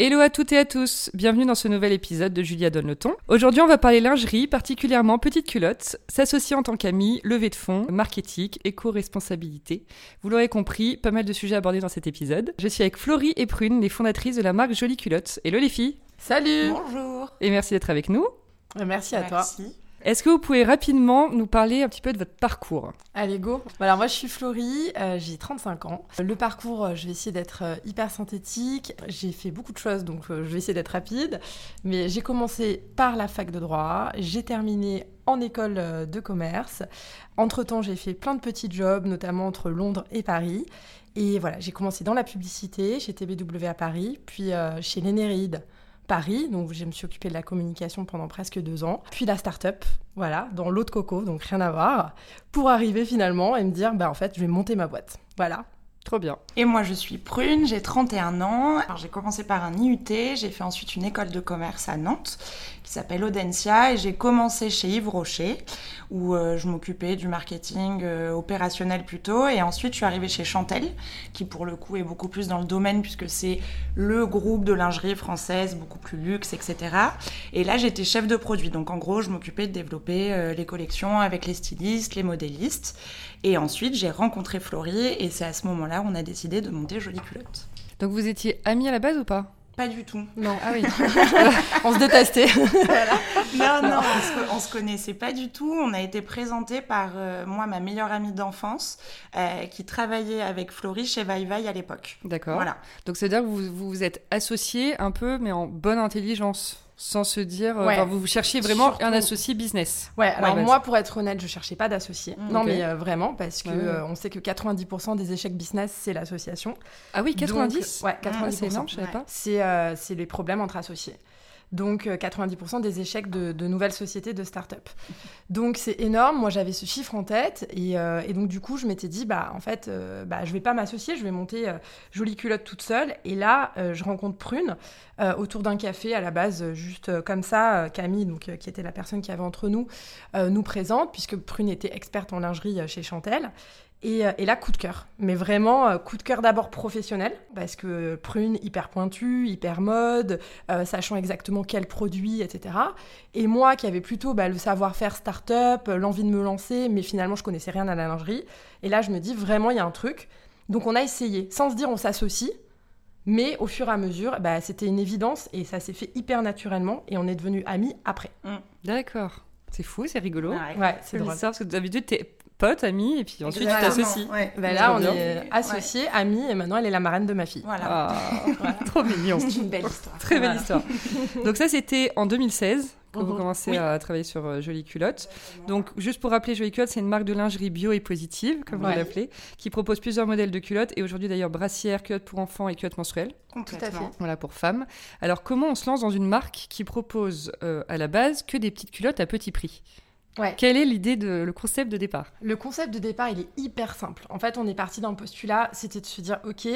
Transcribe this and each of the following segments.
Hello à toutes et à tous, bienvenue dans ce nouvel épisode de Julia Donne le ton. Aujourd'hui on va parler lingerie, particulièrement petite culotte, s'associer en tant qu'ami, levée de fonds, marketing, éco-responsabilité. Vous l'aurez compris, pas mal de sujets abordés dans cet épisode. Je suis avec Florie et Prune, les fondatrices de la marque Jolie Culotte. Hello les filles Salut Bonjour Et merci d'être avec nous. Merci à toi. Est-ce que vous pouvez rapidement nous parler un petit peu de votre parcours Allez, go Alors moi je suis Florie, euh, j'ai 35 ans. Le parcours, euh, je vais essayer d'être euh, hyper synthétique. J'ai fait beaucoup de choses, donc je vais essayer d'être rapide. Mais j'ai commencé par la fac de droit, j'ai terminé en école de commerce. Entre-temps, j'ai fait plein de petits jobs, notamment entre Londres et Paris. Et voilà, j'ai commencé dans la publicité, chez TBW à Paris, puis chez Lénéride Paris, donc je me suis occupée de la communication pendant presque deux ans, puis la start-up, voilà, dans l'eau de coco, donc rien à voir, pour arriver finalement et me dire, bah en fait, je vais monter ma boîte. Voilà. Trop bien. Et moi, je suis Prune, j'ai 31 ans. Alors, j'ai commencé par un IUT, j'ai fait ensuite une école de commerce à Nantes qui s'appelle Audencia et j'ai commencé chez Yves Rocher où euh, je m'occupais du marketing euh, opérationnel plutôt. Et ensuite, je suis arrivée chez Chantel qui, pour le coup, est beaucoup plus dans le domaine puisque c'est le groupe de lingerie française, beaucoup plus luxe, etc. Et là, j'étais chef de produit. Donc, en gros, je m'occupais de développer euh, les collections avec les stylistes, les modélistes. Et ensuite, j'ai rencontré Florie et c'est à ce moment-là on a décidé de monter Jolie Culotte. Donc vous étiez amis à la base ou pas? Pas du tout. Non, Ah oui. on se détestait. Non, non, on se, on se connaissait pas du tout. On a été présentés par euh, moi, ma meilleure amie d'enfance, euh, qui travaillait avec Florie chez Vai à l'époque. D'accord. Voilà. Donc c'est à dire que vous vous vous êtes associés un peu, mais en bonne intelligence, sans se dire. euh, Ouais. enfin, vous vous cherchiez vraiment Surtout- un associé business. Ouais, alors Ouais, moi, pour être honnête, je cherchais pas d'associé. Mm, non, mais euh, vraiment, parce que Ouais, euh, on sait que 90% des échecs business, c'est l'association. Ah oui, 90 Donc, Ouais, Ah, 90%. c'est énorme, je savais pas. c'est euh, c'est les problèmes entre associés. Donc euh, 90% des échecs de, nouvelles sociétés de start-up. Donc c'est énorme, moi j'avais ce chiffre en tête. Et, euh, et donc du coup je m'étais dit bah en fait euh, bah, je vais pas m'associer, je vais monter euh, jolie culotte toute seule. Et là euh, je rencontre Prune euh, autour d'un café à la base euh, juste euh, comme ça euh, Camille donc euh, qui était la personne qui avait entre nous euh, nous présente puisque Prune était experte en lingerie euh, chez Chantel et, euh, et là, coup de cœur. Mais vraiment, euh, coup de cœur d'abord professionnel, parce que prune hyper pointue, hyper mode, euh, sachant exactement quel produit, etc. Et moi, qui avais plutôt bah, le savoir-faire start-up, l'envie de me lancer, mais finalement, je connaissais rien à la lingerie. Et là, je me dis, vraiment, il y a un truc. Donc, on a essayé, sans se dire, on s'associe. Mais au fur et à mesure, bah, c'était une évidence et ça s'est fait hyper naturellement et on est devenus amis après. D'accord. C'est fou, c'est rigolo. Ouais. Ouais, C'est drôle. parce que d'habitude t'es pote, ami, et puis ensuite t'associes. ouais. Bah, là, on est associés, amis et maintenant, elle est la marraine de ma fille. Voilà. Ah, trop mignon. C'est une belle histoire. Très belle Voilà. histoire. Donc ça, c'était en 2016 que vous Mhm. commencez Oui. à travailler sur euh, Jolie Culotte. Donc, juste pour rappeler, Jolie Culotte, c'est une marque de lingerie bio et positive, comme Ouais. vous l'appelez, qui propose plusieurs modèles de culottes et aujourd'hui d'ailleurs brassière, culotte pour enfants et culotte menstruelle, Complètement. voilà pour femmes. Alors, comment on se lance dans une marque qui propose euh, à la base que des petites culottes à petit prix? Ouais. Quelle est l'idée de le concept de départ? Le concept de départ, il est hyper simple. En fait, on est parti d'un postulat, c'était de se dire, ok,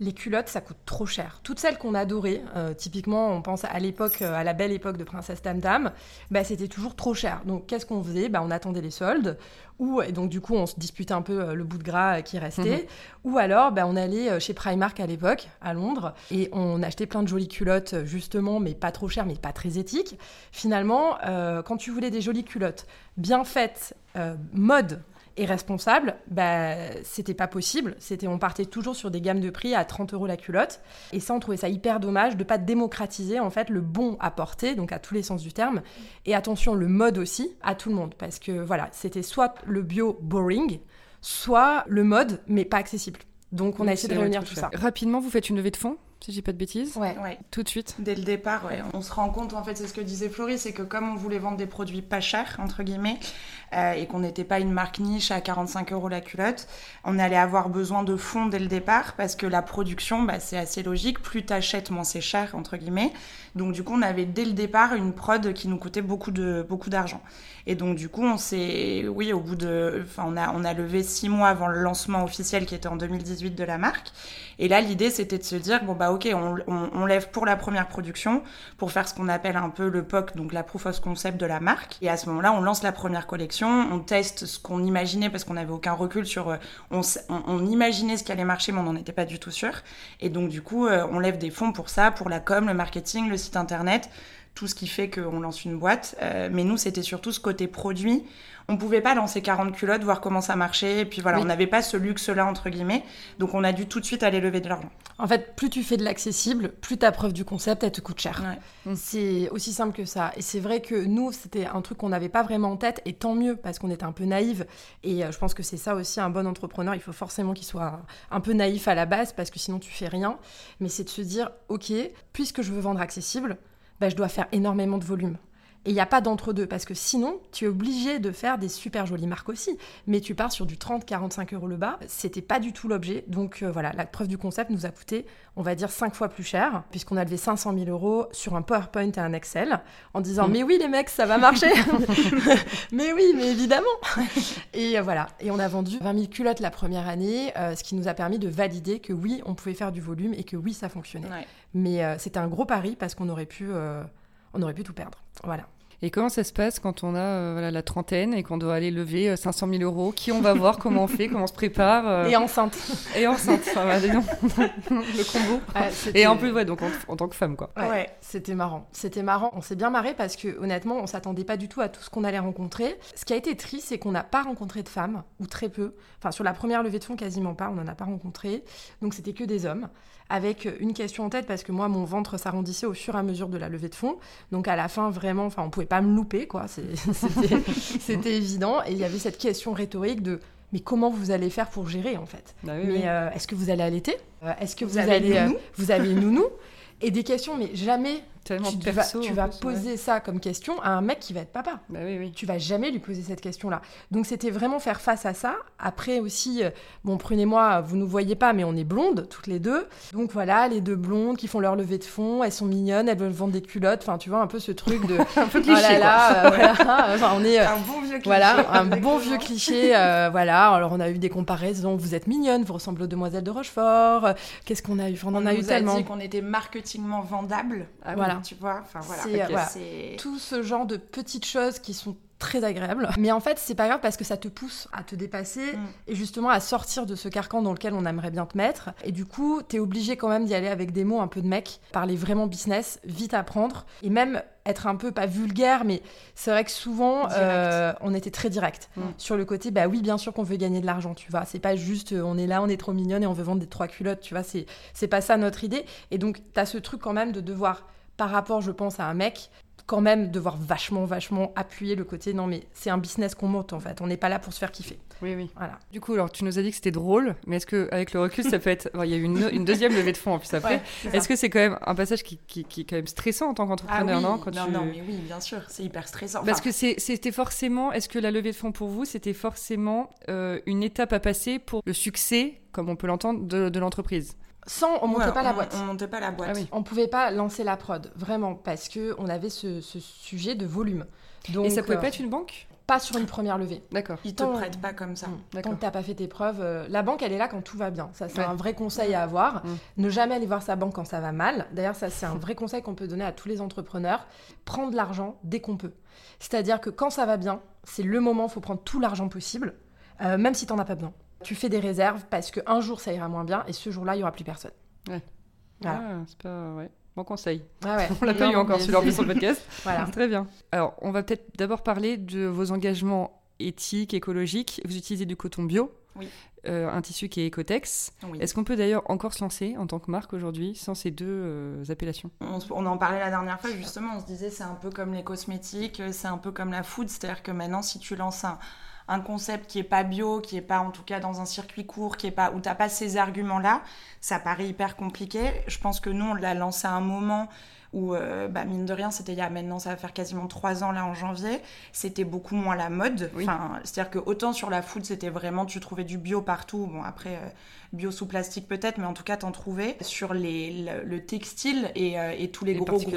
les culottes, ça coûte trop cher. Toutes celles qu'on adorait, euh, typiquement, on pense à l'époque, euh, à la belle époque de Princesse Tam Tam, bah, c'était toujours trop cher. Donc, qu'est-ce qu'on faisait? Bah, On attendait les soldes, ou et donc du coup, on se disputait un peu euh, le bout de gras qui restait, ou alors, bah, on allait chez Primark à l'époque, à Londres, et on achetait plein de jolies culottes, justement, mais pas trop chères, mais pas très éthiques. Finalement, euh, quand tu voulais des jolies culottes bien faites, euh, mode et responsable, bah, c'était pas possible. C'était, on partait toujours sur des gammes de prix à 30 euros la culotte. Et ça, on trouvait ça hyper dommage de pas démocratiser en fait le bon à porter, donc à tous les sens du terme. Et attention, le mode aussi à tout le monde, parce que voilà, c'était soit le bio boring, soit le mode mais pas accessible. Donc on a essayé de réunir tout ça. Rapidement, vous faites une levée de fonds? Si j'ai pas de bêtises. Ouais. Ouais. Tout de suite. Dès le départ, ouais. on se rend compte, en fait, c'est ce que disait Florie, c'est que comme on voulait vendre des produits pas chers, entre guillemets, euh, et qu'on n'était pas une marque niche à 45 euros la culotte, on allait avoir besoin de fonds dès le départ, parce que la production, bah, c'est assez logique, plus t'achètes, moins c'est cher, entre guillemets. Donc du coup, on avait dès le départ une prod qui nous coûtait beaucoup de beaucoup d'argent. Et donc du coup, on s'est, oui, au bout de, enfin, on a on a levé six mois avant le lancement officiel qui était en 2018 de la marque. Et là, l'idée, c'était de se dire, bon, bah, ok, on, on, on lève pour la première production, pour faire ce qu'on appelle un peu le POC, donc la proof of concept de la marque. Et à ce moment-là, on lance la première collection, on teste ce qu'on imaginait, parce qu'on n'avait aucun recul sur, euh, on, on imaginait ce qui allait marcher, mais on n'en était pas du tout sûr. Et donc, du coup, euh, on lève des fonds pour ça, pour la com, le marketing, le site internet, tout ce qui fait qu'on lance une boîte. Euh, mais nous, c'était surtout ce côté produit. On pouvait pas lancer 40 culottes, voir comment ça marchait. Et puis voilà, Oui. on n'avait pas ce luxe-là, entre guillemets. Donc on a dû tout de suite aller lever de l'argent. En fait, plus tu fais de l'accessible, plus ta preuve du concept, elle te coûte cher. Ouais. C'est aussi simple que ça. Et c'est vrai que nous, c'était un truc qu'on n'avait pas vraiment en tête, et tant mieux, parce qu'on était un peu naïve. Et euh, je pense que c'est ça aussi, un bon entrepreneur, il faut forcément qu'il soit un peu naïf à la base, parce que sinon tu fais rien. Mais c'est de se dire, ok, puisque je veux vendre accessible, bah, je dois faire énormément de volume. Et il n'y a pas d'entre-deux, parce que sinon, tu es obligé de faire des super jolies marques aussi. Mais tu pars sur du 30-45 euros le bas. C'était pas du tout l'objet. Donc euh, voilà, la preuve du concept nous a coûté, on va dire, 5 fois plus cher, puisqu'on a levé 500 000 euros sur un PowerPoint et un Excel, en disant Mm. Mais oui, les mecs, ça va marcher Mais oui, mais évidemment Et euh, voilà. Et on a vendu 20 000 culottes la première année, euh, ce qui nous a permis de valider que oui, on pouvait faire du volume et que oui, ça fonctionnait. Ouais. Mais c'était un gros pari parce qu'on aurait pu. Euh, on aurait pu tout perdre. Voilà. Et comment ça se passe quand on a euh, voilà, la trentaine et qu'on doit aller lever euh, 500 000 euros? Qui on va voir? Comment on fait? Comment on se prépare euh, Et enceinte. et enceinte. Enfin, bah, le combo. Et en plus, ouais, donc en, en tant que femme, quoi. Ouais, Ouais. C'était marrant. C'était marrant. On s'est bien marré parce que honnêtement, on s'attendait pas du tout à tout ce qu'on allait rencontrer. Ce qui a été triste, c'est qu'on n'a pas rencontré de femmes ou très peu. Enfin, sur la première levée de fonds, quasiment pas. On n'en a pas rencontré. Donc c'était que des hommes. Avec une question en tête parce que moi, mon ventre s'arrondissait au fur et à mesure de la levée de fonds. Donc à la fin, vraiment, enfin, on pouvait pas me louper, quoi. C'était évident. Et il y avait cette question rhétorique de mais comment vous allez faire pour gérer en fait? Bah oui, mais oui. euh, est-ce que vous allez allaiter? Euh, Est-ce que vous, Vous avez allez euh, nounou? vous avez nounou? Et des questions, mais jamais Tellement tu, perso. vas, tu vas plus, ouais. poser ça comme question à un mec qui va être papa. Bah oui, oui. Tu vas jamais lui poser cette question-là. Donc c'était vraiment faire face à ça. Après aussi, euh, bon, prenez-moi, vous nous voyez pas, mais on est blondes toutes les deux. Donc voilà, les deux blondes qui font leur levée de fond, elles sont mignonnes, elles veulent vendre des culottes. Enfin, tu vois un peu ce truc de Un peu oh cliché, là là, euh, voilà. Enfin, on est euh, Un bon vieux cliché. voilà, un bon vieux cliché. euh, voilà, alors on a eu des comparaisons. Vous êtes mignonne, vous ressemblez aux demoiselles de Rochefort. Qu'est-ce qu'on a eu? Enfin, On en a eu nous tellement. dit qu'on était marketingement vendable. Ah oui. Voilà. Tu vois, enfin voilà. C'est, euh, Ok, voilà. c'est- Tout ce genre de petites choses qui sont très agréables. Mais en fait, c'est pas grave parce que ça te pousse à te dépasser Mm. et justement à sortir de ce carcan dans lequel on aimerait bien te mettre. Et du coup, t'es obligé quand même d'y aller avec des mots un peu de mec, parler vraiment business, vite apprendre et même être un peu pas vulgaire, mais c'est vrai que souvent Direct. euh, on était très direct Mm. sur le côté. Bah oui, bien sûr qu'on veut gagner de l'argent, tu vois. C'est pas juste euh, on est là, on est trop mignonne et on veut vendre des trois culottes, tu vois. C'est c'est pas ça notre idée. Et donc t'as ce truc quand même de devoir par rapport, je pense, à un mec, quand même devoir vachement, vachement appuyer le côté non, mais c'est un business qu'on monte en fait. On n'est pas là pour se faire kiffer. Oui, oui. Voilà. Du coup, alors, tu nous as dit que c'était drôle, mais est-ce que avec le recul, ça peut être. Il y a eu une, une deuxième levée de fonds en plus après. Ouais. Est-ce que c'est quand même un passage qui, qui, qui est quand même stressant en tant Ah qu'entrepreneur, oui, non quand non, tu- non, mais oui, bien sûr, c'est hyper stressant. Parce que c'était forcément, est-ce que la levée de fonds pour vous, c'était forcément euh, une étape à passer pour le succès, comme on peut l'entendre, de, de l'entreprise? Sans, on montait ouais, pas la on- boîte. On montait pas la boîte. Ah oui. On pouvait pas lancer la prod, vraiment, parce que on avait ce, ce sujet de volume. Donc, Et ça pouvait euh, pas être une banque? pas sur une première levée. D'accord. Ils te prêtent pas comme ça. Mm. Tant que t'as pas fait tes preuves, euh, la banque elle est là quand tout va bien. Ça c'est Ouais. un vrai conseil à avoir. Mm. Ne jamais aller voir sa banque quand ça va mal. D'ailleurs ça c'est un vrai conseil qu'on peut donner à tous les entrepreneurs. Prendre l'argent dès qu'on peut. C'est-à-dire que quand ça va bien, c'est le moment où il faut prendre tout l'argent possible, euh, même si t'en as pas besoin. Tu fais des réserves parce qu'un jour ça ira moins bien et ce jour-là il y aura plus personne. Voilà. Ah, c'est pas. Ouais. Bon conseil. Ah ouais. On l'a pas eu encore mais celui-là en plus c'est- sur le podcast. Voilà. Très bien. Alors, on va peut-être d'abord parler de vos engagements éthiques, écologiques. Vous utilisez du coton bio, Oui. euh, un tissu qui est Ecotex. Oui. Est-ce qu'on peut d'ailleurs encore se lancer en tant que marque aujourd'hui sans ces deux euh, appellations? On, on en parlait la dernière fois, justement, on se disait c'est un peu comme les cosmétiques, c'est un peu comme la food, c'est-à-dire que maintenant, si tu lances un, un concept qui est pas bio, qui est pas en tout cas dans un circuit court, qui est pas où t'as pas ces arguments-là, ça paraît hyper compliqué. Je pense que nous, on l'a lancé à un moment où, euh, bah, mine de rien, c'était il y a maintenant, ça va faire quasiment trois ans là en janvier, c'était beaucoup moins la mode. Enfin, C'est-à-dire que autant sur la food, c'était vraiment, tu trouvais du bio partout. Bon, après, euh, bio sous plastique peut-être, mais en tout cas, t'en trouvais. Sur les, le, textile et, euh, et, tous les gros groupes,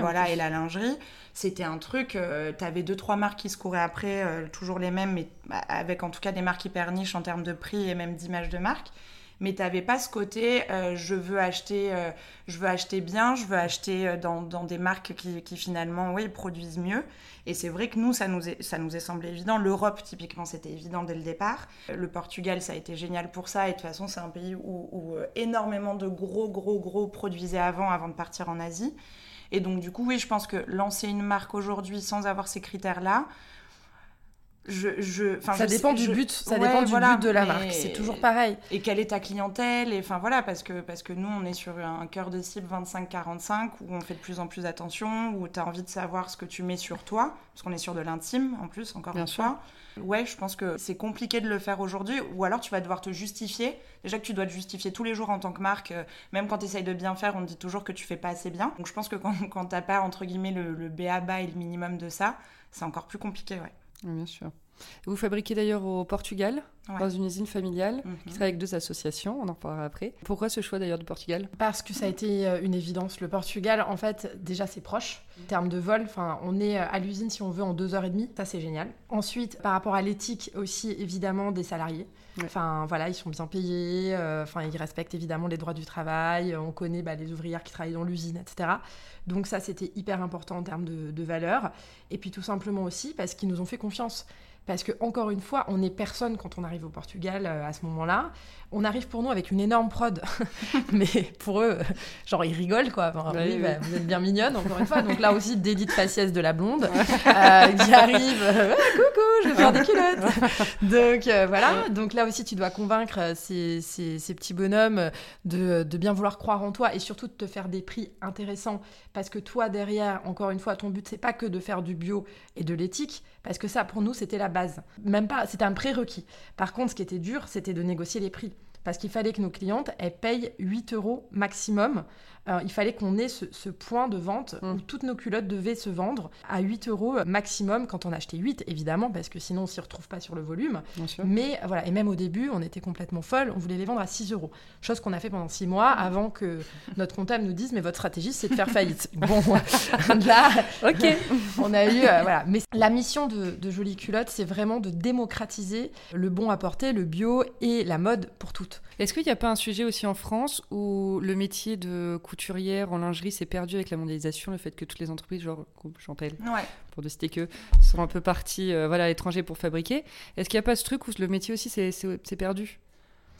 voilà, et la lingerie, c'était un truc, t'avais deux, trois marques qui se couraient après, toujours les mêmes, mais avec en tout cas des marques hyper niches en termes de prix et même d'image de marque. Mais tu n'avais pas ce côté euh, je veux acheter euh, je veux acheter bien je veux acheter euh, dans, dans des marques qui, qui, finalement oui produisent mieux. Et c'est vrai que nous ça nous est, ça nous est semblé évident. l'Europe typiquement c'était évident dès le départ. Le Portugal ça a été génial pour ça. Et de toute façon c'est un pays où, où énormément de gros gros gros produisaient avant avant de partir en Asie et donc du coup oui je pense que lancer une marque aujourd'hui sans avoir ces critères là je, ça dépend du but, ça dépend du but de la marque. C'est toujours pareil. Et quelle est ta clientèle Et enfin voilà, parce que parce que nous on est sur un cœur de cible 25-45 où on fait de plus en plus attention, où tu as envie de savoir ce que tu mets sur toi, parce qu'on est sur de l'intime en plus encore une fois. Ouais, je pense que c'est compliqué de le faire aujourd'hui, ou alors tu vas devoir te justifier. Déjà que tu dois te justifier tous les jours en tant que marque, euh, même quand tu essayes de bien faire, on te dit toujours que tu fais pas assez bien. Donc je pense que quand, quand t'as pas entre guillemets le, le BABA et le minimum de ça, c'est encore plus compliqué, ouais. Bien sûr. Vous fabriquez d'ailleurs au Portugal, dans une usine familiale, qui mhm. travaille avec deux associations, on en parlera après. Pourquoi ce choix d'ailleurs du Portugal? Parce que ça a été euh, une évidence. Le Portugal, en fait, déjà c'est proche. En termes de vol, on est euh, à l'usine si on veut en deux heures et demie, ça c'est génial. Ensuite, par rapport à l'éthique aussi, évidemment, des salariés. Enfin voilà, ils sont bien payés, euh, enfin ils respectent évidemment les droits du travail, on connaît bah, les ouvrières qui travaillent dans l'usine, etc. Donc ça c'était hyper important en termes de, de valeur. Et puis tout simplement aussi parce qu'ils nous ont fait confiance. Parce que, encore une fois, on n'est personne quand on arrive au Portugal euh, à ce moment-là. On arrive pour nous avec une énorme prod. Mais pour eux, genre, ils rigolent, quoi. oui, bah, vous êtes bien mignonne, encore une fois. Donc là aussi, dédite faciès de la blonde euh, qui arrive. Euh, coucou, je vais faire des culottes. Donc voilà. Donc là aussi, tu dois convaincre ces, ces, petits bonhommes de, de, bien vouloir croire en toi et surtout de te faire des prix intéressants. Parce que toi, derrière, encore une fois, ton but, c'est pas que de faire du bio et de l'éthique. Parce que ça, pour nous, c'était la base même pas, c'était un prérequis. Par contre, ce qui était dur, c'était de négocier les prix. Parce qu'il fallait que nos clientes, elles payent 8 euros maximum il fallait qu'on ait ce, point de vente où mm. toutes nos culottes devaient se vendre à 8 euros maximum quand on achetait 8, évidemment, parce que sinon on s'y retrouve pas sur le volume. Mais voilà, et même au début, on était complètement folle, on voulait les vendre à 6 euros. Chose qu'on a fait pendant 6 mois avant que notre comptable nous dise, mais votre stratégie, c'est de faire faillite. bon, là, ok, on a eu, euh, voilà. Mais la mission de, de Jolie Culotte, c'est vraiment de démocratiser le bon à porter, le bio et la mode pour toutes. Est-ce qu'il n'y a pas un sujet aussi en France où le métier de couturière en lingerie s'est perdu avec la mondialisation, le fait que toutes les entreprises, genre groupe Chantel, pour ne citer que, sont un peu parties euh, voilà, à l'étranger pour fabriquer Est-ce qu'il n'y a pas ce truc où le métier aussi s'est perdu?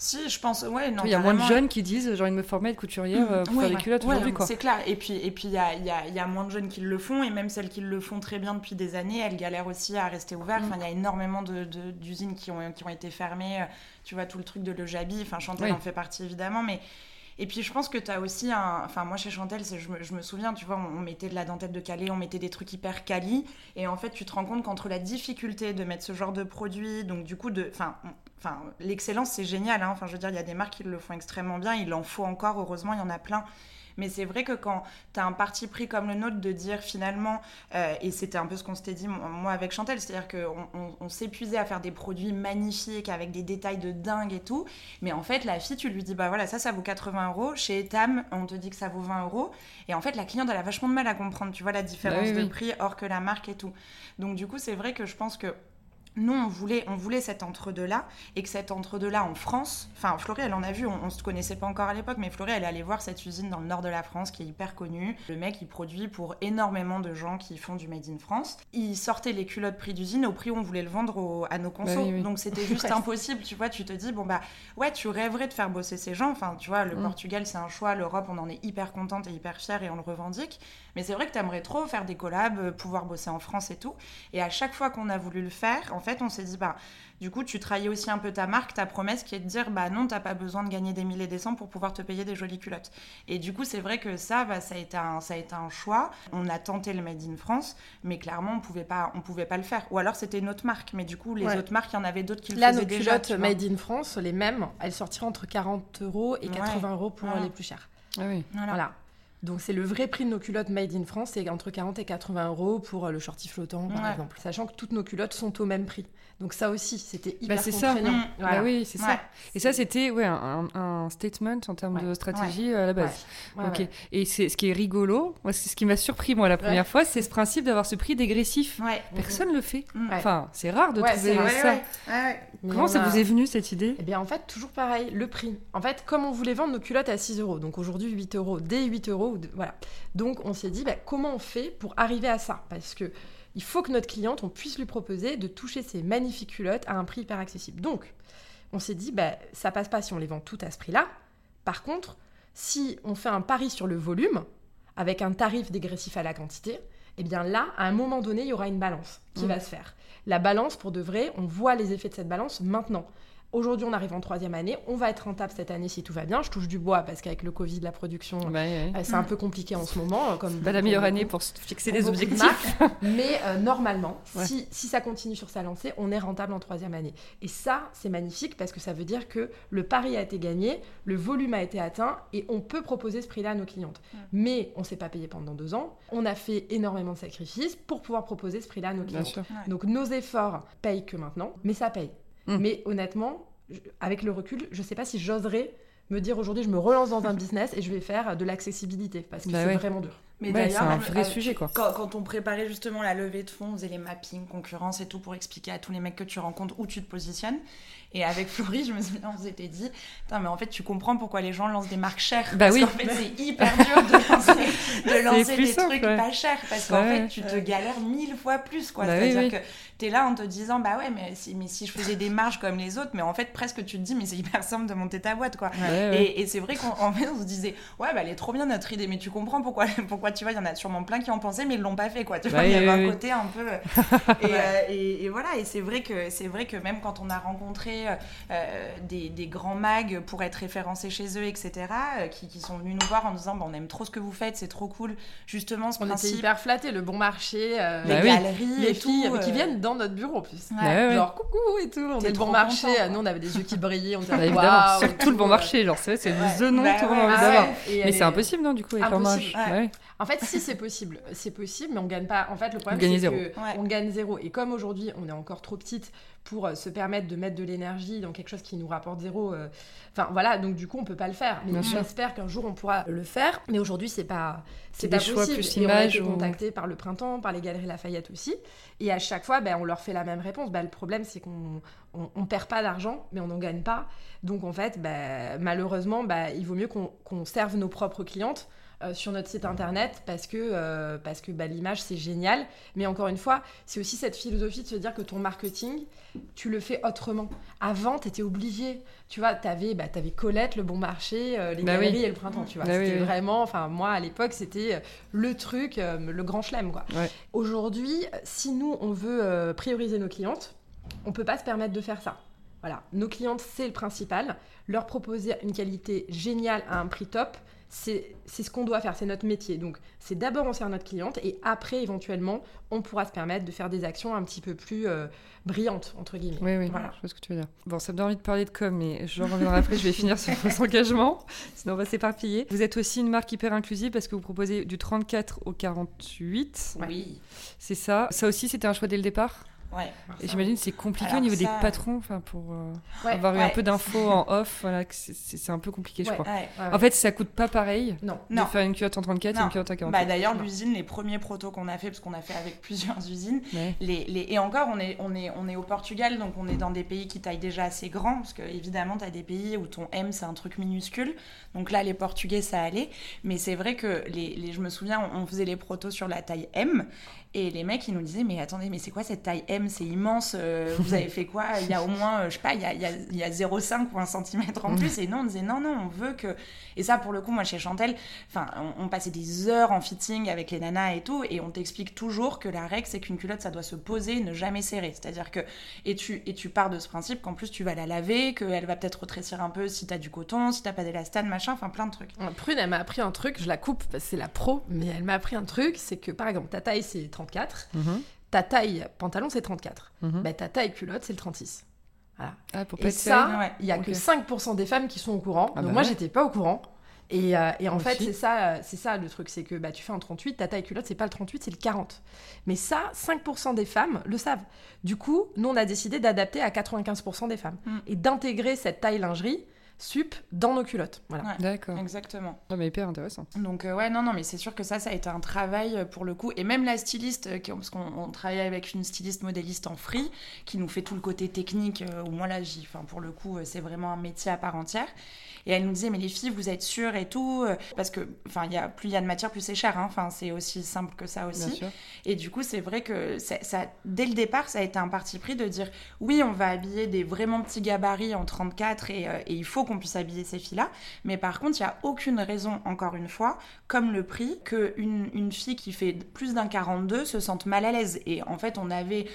Si, je pense, ouais, non. Il y a moins de jeunes qui disent j'ai envie de me former, être couturière euh, pour faire des culottes aujourd'hui, quoi. C'est clair. Et puis, et puis il y a, y, a, y a, moins de jeunes qui le font, et même celles qui le font très bien depuis des années, elles galèrent aussi à rester ouvertes. Mm. Enfin, il y a énormément d'usines de, qui, ont, qui ont été fermées. Euh, tu vois, tout le truc de le Jabi, enfin, Chantal en fait partie évidemment, mais et puis je pense que tu as aussi un. Enfin, moi chez Chantel, je me, souviens, tu vois, on, mettait de la dentelle de Calais, on mettait des trucs hyper quali. Et en fait, tu te rends compte qu'entre la difficulté de mettre ce genre de produit, donc du coup, de. Enfin, Enfin, l'excellence, c'est génial. Hein. Enfin, je veux dire, il y a des marques qui le font extrêmement bien. Il en faut encore, heureusement, il y en a plein. Mais c'est vrai que quand tu as un parti pris comme le nôtre de dire finalement, euh, et c'était un peu ce qu'on s'était dit moi avec Chantel, c'est-à-dire qu'on on, s'épuisait à faire des produits magnifiques avec des détails de dingue et tout. Mais en fait, la fille, tu lui dis, bah voilà, ça, ça vaut 80 euros. Chez Etam, on te dit que ça vaut 20 euros. Et en fait, la cliente, elle a vachement de mal à comprendre, tu vois, la différence bah de prix, hors que la marque et tout. Donc, du coup, c'est vrai que je pense que nous, on voulait, on voulait cet entre-deux-là, et que cet entre-deux-là en France, enfin, Florie, elle en a vu, on, ne se connaissait pas encore à l'époque, mais Florie, elle est allée voir cette usine dans le nord de la France qui est hyper connue. Le mec, il produit pour énormément de gens qui font du Made in France. Il sortait les culottes prix d'usine au prix où on voulait le vendre à nos consos. Bah Donc c'était juste impossible, tu vois, tu te dis, bon bah, ouais, tu rêverais de faire bosser ces gens. Enfin, tu vois, le mm. Portugal, c'est un choix, l'Europe, on en est hyper contente et hyper fière et on le revendique. Mais c'est vrai que tu aimerais trop faire des collabs, euh, pouvoir bosser en France et tout. Et à chaque fois qu'on a voulu le faire, en fait, on s'est dit, bah, du coup, tu trahis aussi un peu ta marque, ta promesse qui est de dire, bah non, t'as pas besoin de gagner des milliers des cents pour pouvoir te payer des jolies culottes. Et du coup, c'est vrai que ça, bah, ça, a été un, ça a été un choix. On a tenté le Made in France, mais clairement, on pouvait pas, on pouvait pas le faire. Ou alors, c'était une autre marque. Mais du coup, les autres marques, il y en avait d'autres qui le Là, faisaient nos déjà. culottes Made in France, les mêmes, elles sortiront entre 40 euros et 80 Ouais. euros pour les plus chères. Ah oui. Voilà. Voilà. Donc c'est le vrai prix de nos culottes made in France, c'est entre 40 et 80 euros pour euh, le shorty flottant par Ouais. exemple. Sachant que toutes nos culottes sont au même prix. Donc ça aussi, c'était hyper Bah, c'est ça. contraignant. Mm. Voilà. Bah oui, c'est Ouais. ça. Et ça, c'était ouais, un, un statement en termes Ouais. de stratégie euh, à la base. Ouais, ouais, ok. ouais. Et c'est ce qui est rigolo, c'est ce qui m'a surpris moi la première fois, c'est ce principe d'avoir ce prix dégressif. Ouais. Personne le fait. Mm. Ouais. Enfin, c'est rare de Ouais, trouver vrai, ça. Ouais, ouais, ouais. Mais Comment ça a- vous est venu cette idée? Eh bien, en fait, toujours pareil, le prix. En fait, comme on voulait vendre nos culottes à 6 euros, donc aujourd'hui 8 euros, dès 8 euros, ou de- voilà. Donc, on s'est dit, bah, comment on fait pour arriver à ça? Parce que il faut que notre cliente, on puisse lui proposer de toucher ces magnifiques culottes à un prix hyper accessible. Donc, on s'est dit, bah, ça passe pas si on les vend toutes à ce prix-là. Par contre, si on fait un pari sur le volume, avec un tarif dégressif à la quantité, eh bien là, à un moment donné, il y aura une balance qui Mm. va se faire. La balance, pour de vrai, on voit les effets de cette balance maintenant. Aujourd'hui, on arrive en troisième année. On va être rentable cette année si tout va bien. Je touche du bois parce qu'avec le Covid, la production, Ouais, ouais. euh, c'est un peu compliqué en ce moment. euh, Comme Pas la pour meilleure année pour se fixer des objectifs. marques. mais euh, normalement, Ouais. si, si ça continue sur sa lancée, on est rentable en troisième année. Et ça, c'est magnifique parce que ça veut dire que le pari a été gagné, le volume a été atteint et on peut proposer ce prix-là à nos clientes. Mais on ne s'est pas payé pendant deux ans. On a fait énormément de sacrifices pour pouvoir proposer ce prix-là à nos clientes. Donc nos efforts payent que maintenant, mais ça paye. Mm. Mais honnêtement, je- avec le recul, je sais pas si j'oserais me dire aujourd'hui je me relance dans un business et je vais faire de l'accessibilité parce que Bah c'est ouais. vraiment dur. Mais Ouais, c'est un je- vrai euh, sujet, quoi. Quand, quand on préparait justement la levée de fonds, on faisait les mappings, concurrence et tout pour expliquer à tous les mecs que tu rencontres où tu te positionnes. Et avec Florie, je me souviens, on s'était dit, Putain, mais en fait, tu comprends pourquoi les gens lancent des marques chères. Bah parce oui. qu'en fait, c'est hyper dur de lancer, de lancer des simple, trucs ouais. pas chers parce qu'en Ouais. fait, tu te galères mille fois plus, quoi. Bah C'est-à-dire oui. que t'es là en te disant, bah ouais, mais si, mais si je faisais des marges comme les autres, mais en fait, presque tu te dis, mais c'est hyper simple de monter ta boîte, quoi. Et, et c'est vrai qu'en en fait, on se disait, ouais, bah, elle est trop bien notre idée, mais tu comprends pourquoi, pourquoi tu vois, il y en a sûrement plein qui ont pensé, mais ils l'ont pas fait, quoi. Tu vois, Bah il y avait oui, un oui. côté un peu. et, euh, et- et voilà, et c'est vrai que c'est vrai que même quand on a rencontré euh, des, des grands mags pour être référencés chez eux, etc., euh, qui, qui sont venus nous voir en nous disant, bah, on aime trop ce que vous faites, c'est trop cool, justement, ce On était principe. hyper flattés, le bon marché, euh, Les Bah oui. galeries les et filles tout, qui euh, viennent dans notre bureau en plus. ouais. Bah ouais, ouais. Genre coucou et tout, on est le bon marché. content. Nous on avait des yeux qui brillaient, on Bah, était évidemment, waouh, et surtout le tout, bon euh. marché, genre c'est the nom Bah qu'on a ouais, envie d'avoir. Mais c'est est- impossible, non, du coup, avec ouais. En fait, si c'est possible, c'est possible, mais on gagne pas. En fait, le problème c'est que Ouais. on gagne zéro. Et comme aujourd'hui, on est encore trop petite pour euh, se permettre de mettre de l'énergie dans quelque chose qui nous rapporte zéro. euh, Enfin voilà, donc du coup, on peut pas le faire. Mais j'espère qu'un jour on pourra le faire. Mais aujourd'hui, c'est pas, C'est pas choix possible. plus Et on a images été ou- contacté par le printemps, par les galeries Lafayette aussi. Et à chaque fois, ben, on leur fait la même réponse. Ben, le problème, c'est qu'on on, on perd pas d'argent, mais on n'en gagne pas. Donc en fait, ben, malheureusement, ben, il vaut mieux qu'on qu'on serve nos propres clientes euh, sur notre site internet parce que, euh, parce que bah, l'image c'est génial. Mais encore une fois, c'est aussi cette philosophie de se dire que ton marketing, tu le fais autrement. Avant, tu étais obligé. Tu vois, tu avais, bah, Colette, le bon marché, euh, les Bah oui. et le printemps. Tu vois, Bah c'était oui. vraiment, enfin, moi à l'époque, c'était euh, le truc, le grand chelem. Quoi. Ouais. Aujourd'hui, si nous, on veut prioriser nos clientes, on peut pas se permettre de faire ça. Voilà, nos clientes, c'est le principal. Leur proposer une qualité géniale à un prix top, c'est ce qu'on doit faire, c'est notre métier. Donc, c'est d'abord on sert notre cliente et après, éventuellement, on pourra se permettre de faire des actions un petit peu plus euh, brillantes, entre guillemets. Oui, oui, Voilà. je vois ce que tu veux dire. Bon, ça me donne envie de parler de com, mais je reviendrai après, je vais finir sur vos engagements, sinon on va s'éparpiller. Vous êtes aussi une marque hyper inclusive parce que vous proposez du 34 au 48, Oui, c'est ça. Ça aussi, c'était un choix dès le départ? Ouais. Et j'imagine que c'est compliqué au niveau des ça- patrons, enfin pour euh, Ouais, avoir eu un peu d'infos en off, voilà, c'est- un peu compliqué, je crois. ouais. Ouais, ouais. En fait, ça coûte pas pareil non. Non. de faire une culotte en 34 et Non. une culotte en 48. Bah, D'ailleurs, l'usine, les premiers protos qu'on a fait, parce qu'on a fait avec plusieurs usines, Ouais. les, les- et encore, on est, on, est, on est au Portugal, donc on est dans des pays qui taillent déjà assez grand, parce que évidemment, tu as des pays où ton M, c'est un truc minuscule. Donc là, les Portugais, ça allait. Mais c'est vrai que, les, les- je me souviens, on, on faisait les protos sur la taille M, et les mecs, ils nous disaient, mais attendez, mais c'est quoi cette taille M? C'est immense. euh, vous avez fait quoi? Il y a au moins, euh, je sais pas, il y a, a, a 0,5 ou 1 cm en plus. Et non, on disait non, non, on veut que. Et ça, pour le coup, moi, chez Chantel, on, passait des heures en fitting avec les nanas et tout. Et on t'explique toujours que la règle, c'est qu'une culotte, ça doit se poser, ne jamais serrer. C'est-à-dire que. Et tu, et tu pars de ce principe qu'en plus, tu vas la laver, qu'elle va peut-être rétrécir un peu si t'as du coton, si t'as pas d'élastane, machin, enfin, plein de trucs. Prune, elle m'a appris un truc, je la coupe parce que c'est la pro, mais elle m'a appris un truc, c'est que par exemple, ta taille c'est 34, Mhm, ta taille pantalon c'est 34, mhm. bah, ta taille culotte c'est le 36. Voilà. Ah, pour Et ça, ouais. il y a Ok. que 5% des femmes qui sont au courant. Ah Donc bah moi, ouais. j'étais pas au courant. Et, euh, et en fait, c'est ça, c'est ça le truc, c'est que bah, tu fais un 38, ta taille culotte, c'est pas le 38, c'est le 40. Mais ça, 5% des femmes le savent. Du coup, nous, on a décidé d'adapter à 95% des femmes Mm. et d'intégrer cette taille lingerie sup dans nos culottes. Voilà. Ouais. D'accord. Exactement. Non, mais hyper intéressant. Donc euh, ouais, non, non, mais c'est sûr que ça, ça a été un travail euh, pour le coup. Et même la styliste, euh, qui- parce qu'on on travaille avec une styliste modéliste en free, qui nous fait tout le côté technique, euh, où moi là, j'y, enfin pour le coup, c'est vraiment un métier à part entière. Et elle nous disait, mais les filles, vous êtes sûres et tout, parce que, enfin, il y a plus il y a de matière, plus c'est cher. hein. Enfin, c'est aussi simple que ça Bien aussi. sûr. Et du coup, c'est vrai que ça, ça- dès le départ, ça a été un parti pris de dire oui, on va habiller des vraiment petits gabarits en 34 et, euh, et il faut qu'on puisse habiller ces filles-là. Mais par contre, il n'y a aucune raison, encore une fois, comme le prix, qu'une une fille qui fait plus d'un 42 se sente mal à l'aise. Et en fait, on avait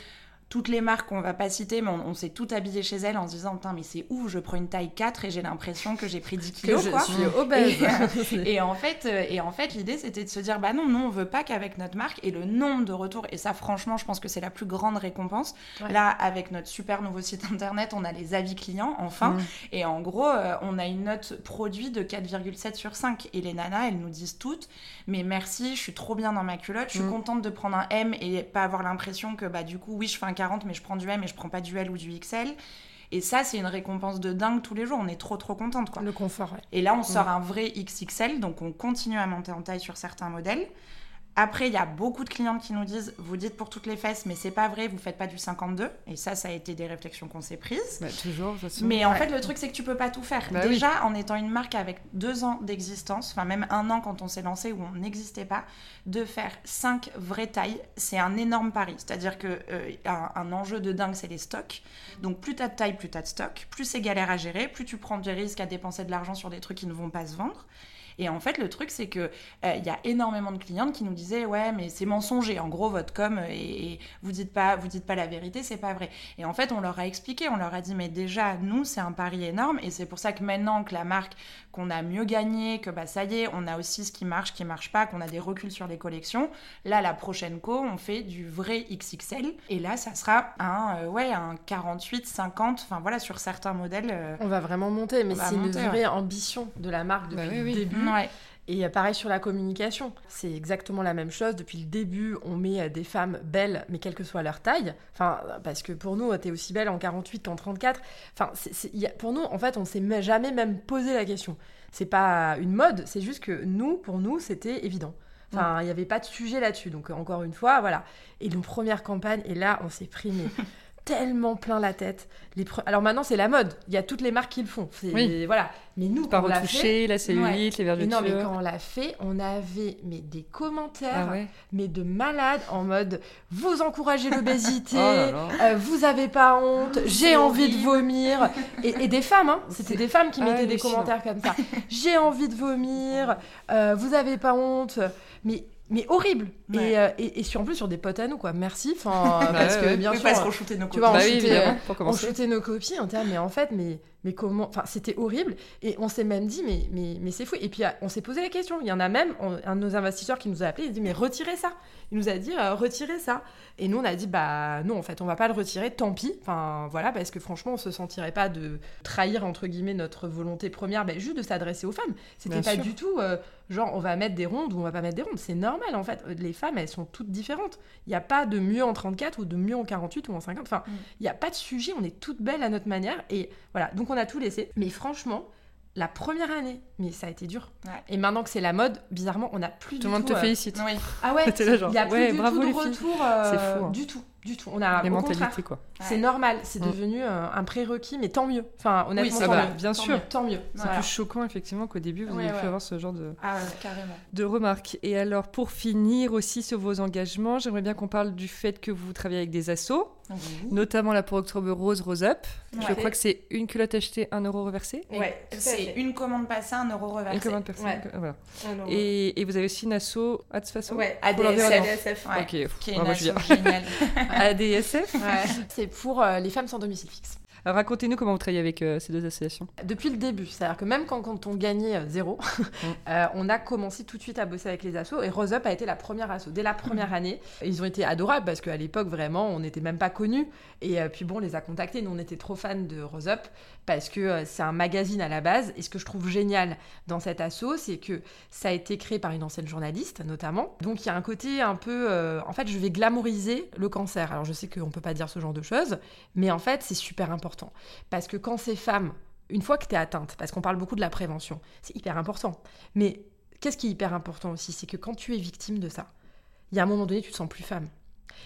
toutes les marques qu'on va pas citer, mais on, on s'est tout habillé chez elle en se disant Putain, mais c'est ouf, je prends une taille 4 et j'ai l'impression que j'ai pris 10 Que kilos. je quoi. suis obèse. Et en fait, euh, et en fait l'idée, c'était de se dire, bah non, nous, on veut pas qu'avec notre marque et le nombre de retours, et ça, franchement, je pense que c'est la plus grande récompense. Ouais. Là, avec notre super nouveau site internet, on a les avis clients, enfin. Mm. Et en gros, euh, on a une note produit de 4,7 sur 5. Et les nanas, elles nous disent toutes, mais merci, je suis trop bien dans ma culotte, je suis Mm. contente de prendre un M et pas avoir l'impression que, bah, du coup, oui, je fais un 40, mais je prends du M et je prends pas du L ou du XL. Et ça, c'est une récompense de dingue tous les jours. On est trop, trop contente, quoi. Le confort, ouais. Et là, on sort un vrai XXL, donc on continue à monter en taille sur certains modèles. Après, il y a beaucoup de clientes qui nous disent, vous dites pour toutes les fesses, mais c'est pas vrai, vous faites pas du 52. Et ça, ça a été des réflexions qu'on s'est prises. Bah, toujours. Mais en fait, le truc, c'est que tu peux pas tout faire. Bah oui. Déjà, en étant une marque avec deux ans d'existence, enfin même un an quand on s'est lancé où on n'existait pas, de faire cinq vraies tailles, c'est un énorme pari. C'est-à-dire que euh, un, un enjeu de dingue, c'est les stocks. Donc plus t'as de taille, plus t'as de stock, plus c'est galère à gérer, plus tu prends des risques à dépenser de l'argent sur des trucs qui ne vont pas se vendre. Et en fait, le truc, c'est que euh, il y a énormément de clientes qui nous disaient ouais, mais c'est mensonger. En gros, votre com euh, et, et vous dites pas, vous dites pas la vérité, c'est pas vrai. Et en fait, on leur a expliqué, on leur a dit mais déjà, nous, c'est un pari énorme, et c'est pour ça que maintenant que la marque, qu'on a mieux gagné, que bah ça y est, on a aussi ce qui marche, ce qui marche pas, qu'on a des reculs sur les collections. Là, la prochaine co, on fait du vrai XXL, et là, ça sera un euh, ouais un 48, 50, enfin voilà sur certains modèles. euh, On va vraiment monter, mais c'est une vraie ambition de la marque depuis Bah oui, le oui. Début. ouais. Et euh, pareil sur la communication, c'est exactement la même chose. Depuis le début, on met euh, des femmes belles, mais quelle que soit leur taille. Enfin, euh, parce que pour nous, t'es aussi belle en 48 qu'en 34. Enfin, y a- pour nous, en fait, on s'est jamais même posé la question. C'est pas une mode, c'est juste que nous, pour nous, c'était évident. Enfin, il n'y avait pas de sujet là-dessus. Donc, euh, encore une fois, voilà. Et nos premières campagnes, et là, on s'est pris mais, tellement plein la tête. Les pre- Alors maintenant, c'est la mode. Il y a toutes les marques qui le font. Oui. Voilà. Mais nous, quand on l'a fait, la cellulite, les mais non, mais quand on l'a fait, on avait mais des commentaires, Ah ouais. mais de malades en mode vous encouragez l'obésité, Oh euh, vous avez pas honte, j'ai envie de vomir. Et, et des femmes, hein, c'était des femmes qui Ah, mettaient des commentaires comme ça. J'ai envie de vomir, euh, vous avez pas honte, mais. Mais horrible. Ouais. et, euh, et, et sur, en plus sur des potes à nous quoi. Merci. Enfin Bah parce ouais, que bien Oui, sûr parce qu'on shootait nos tu vois. Bah on oui, shootait, pour on shootait nos copines, on était mais en fait, mais, mais comment. Enfin, c'était horrible. Et on s'est même dit, mais, mais, mais c'est fou. Et puis, on s'est posé la question. Il y en a même on- un de nos investisseurs qui nous a appelé. Il dit, mais retirez ça. Il nous a dit, euh, retirez ça. Et nous, on a dit, bah non, en fait, on va pas le retirer. Tant pis. Enfin, voilà, parce que franchement, on se sentirait pas de trahir, entre guillemets, notre volonté première, ben, juste de s'adresser aux femmes. C'était pas sûr. du tout, euh, genre, on va mettre des rondes ou on va pas mettre des rondes. C'est normal, en fait. Les femmes, elles sont toutes différentes. Il n'y a pas de mieux en 34 ou de mieux en 48 ou en 50. Enfin, Mm. il n'y a pas de sujet, on est toutes belles à notre manière. Et voilà, donc on a tout laissé. Mais franchement, la première année, mais ça a été dur. Ouais. Et maintenant que c'est la mode, bizarrement, on n'a plus Tout du le monde tout, te euh, félicite. Oui. Ah ouais, il n'y a plus ouais, du bravo, tout de retour. euh, C'est fou, hein. Du tout, du tout. On a, Les au mentalités, quoi. c'est normal, c'est Mm. devenu euh, un prérequis, mais tant mieux. Enfin, honnêtement, ça tant va, mieux. bien Tant sûr. mieux, Tant mieux. C'est Voilà. plus choquant, effectivement, qu'au début, vous Ouais, avez pu avoir ce genre de, Ah carrément. de remarques. Et alors, pour finir aussi sur vos engagements, j'aimerais bien qu'on parle du fait que vous travaillez avec des assos. Notamment là pour Octobre Rose, Rose Up. Je crois que c'est une culotte achetée, un euro reversé. Ouais, c'est une commande passée, un euro reversé. Une commande personne. Ouais. Voilà. Et, et vous avez aussi une asso ouais, ADSF. Ouais. Ok, Qui est une asso géniale. ADSF. Ouais. C'est pour euh, les femmes sans domicile fixe. Racontez-nous comment vous travaillez avec euh, ces deux associations. Depuis le début, c'est-à-dire que même quand, quand on gagnait euh, zéro, euh, on a commencé tout de suite à bosser avec les assos et Rose Up a été la première asso. Dès la première année, ils ont été adorables parce qu'à l'époque, vraiment, on n'était même pas connus. Et puis bon, on les a contactés. Nous, on était trop fans de Rose Up parce que c'est un magazine à la base. Et ce que je trouve génial dans cet asso, c'est que ça a été créé par une ancienne journaliste, notamment. Donc il y a un côté un peu. en fait, je vais glamouriser le cancer. Alors je sais qu'on peut pas dire ce genre de choses, mais en fait, c'est super important. Parce que quand ces femmes, une fois que tu es atteinte, parce qu'on parle beaucoup de la prévention, c'est hyper important. Mais qu'est-ce qui est hyper important aussi C'est que quand tu es victime de ça, il y a un moment donné, tu te sens plus femme.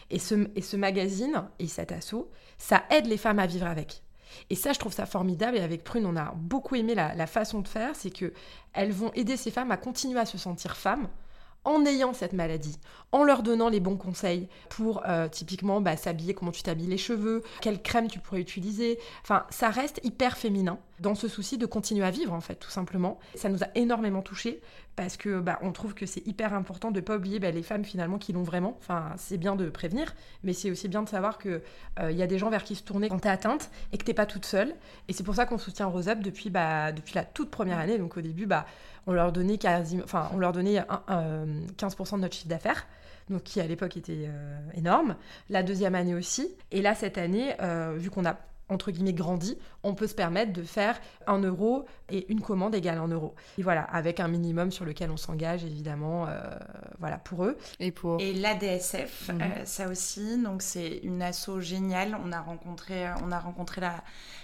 Et ce, et ce magazine et cet assaut, ça aide les femmes à vivre avec. Et ça, je trouve ça formidable. Et avec Prune, on a beaucoup aimé la, façon de faire. C'est que elles vont aider ces femmes à continuer à se sentir femmes en ayant cette maladie, en leur donnant les bons conseils pour euh, typiquement bah, s'habiller, comment tu t'habilles les cheveux, quelle crème tu pourrais utiliser. Enfin, ça reste hyper féminin dans ce souci de continuer à vivre en fait, tout simplement. Ça nous a énormément touchés parce que bah, on trouve que c'est hyper important de pas oublier bah, les femmes finalement qui l'ont vraiment. Enfin, c'est bien de prévenir, mais c'est aussi bien de savoir que euh, il y a des gens vers qui se tourner quand t'es atteinte et que t'es pas toute seule. Et c'est pour ça qu'on soutient Rose Up depuis bah, depuis la toute première année. Donc au début, bah on leur donnait quasi, enfin on leur donnait un- un, 15% de notre chiffre d'affaires. Donc, qui à l'époque était euh, énorme. La deuxième année aussi. Et là, cette année, euh, vu qu'on a entre guillemets grandi, on peut se permettre de faire un euro et une commande égale un euro. Et voilà, avec un minimum sur lequel on s'engage évidemment, euh, voilà pour eux. Et pour. Et l'ADSF, Mhm. euh, ça aussi, donc c'est une asso géniale. On a rencontré, euh, on a rencontré la,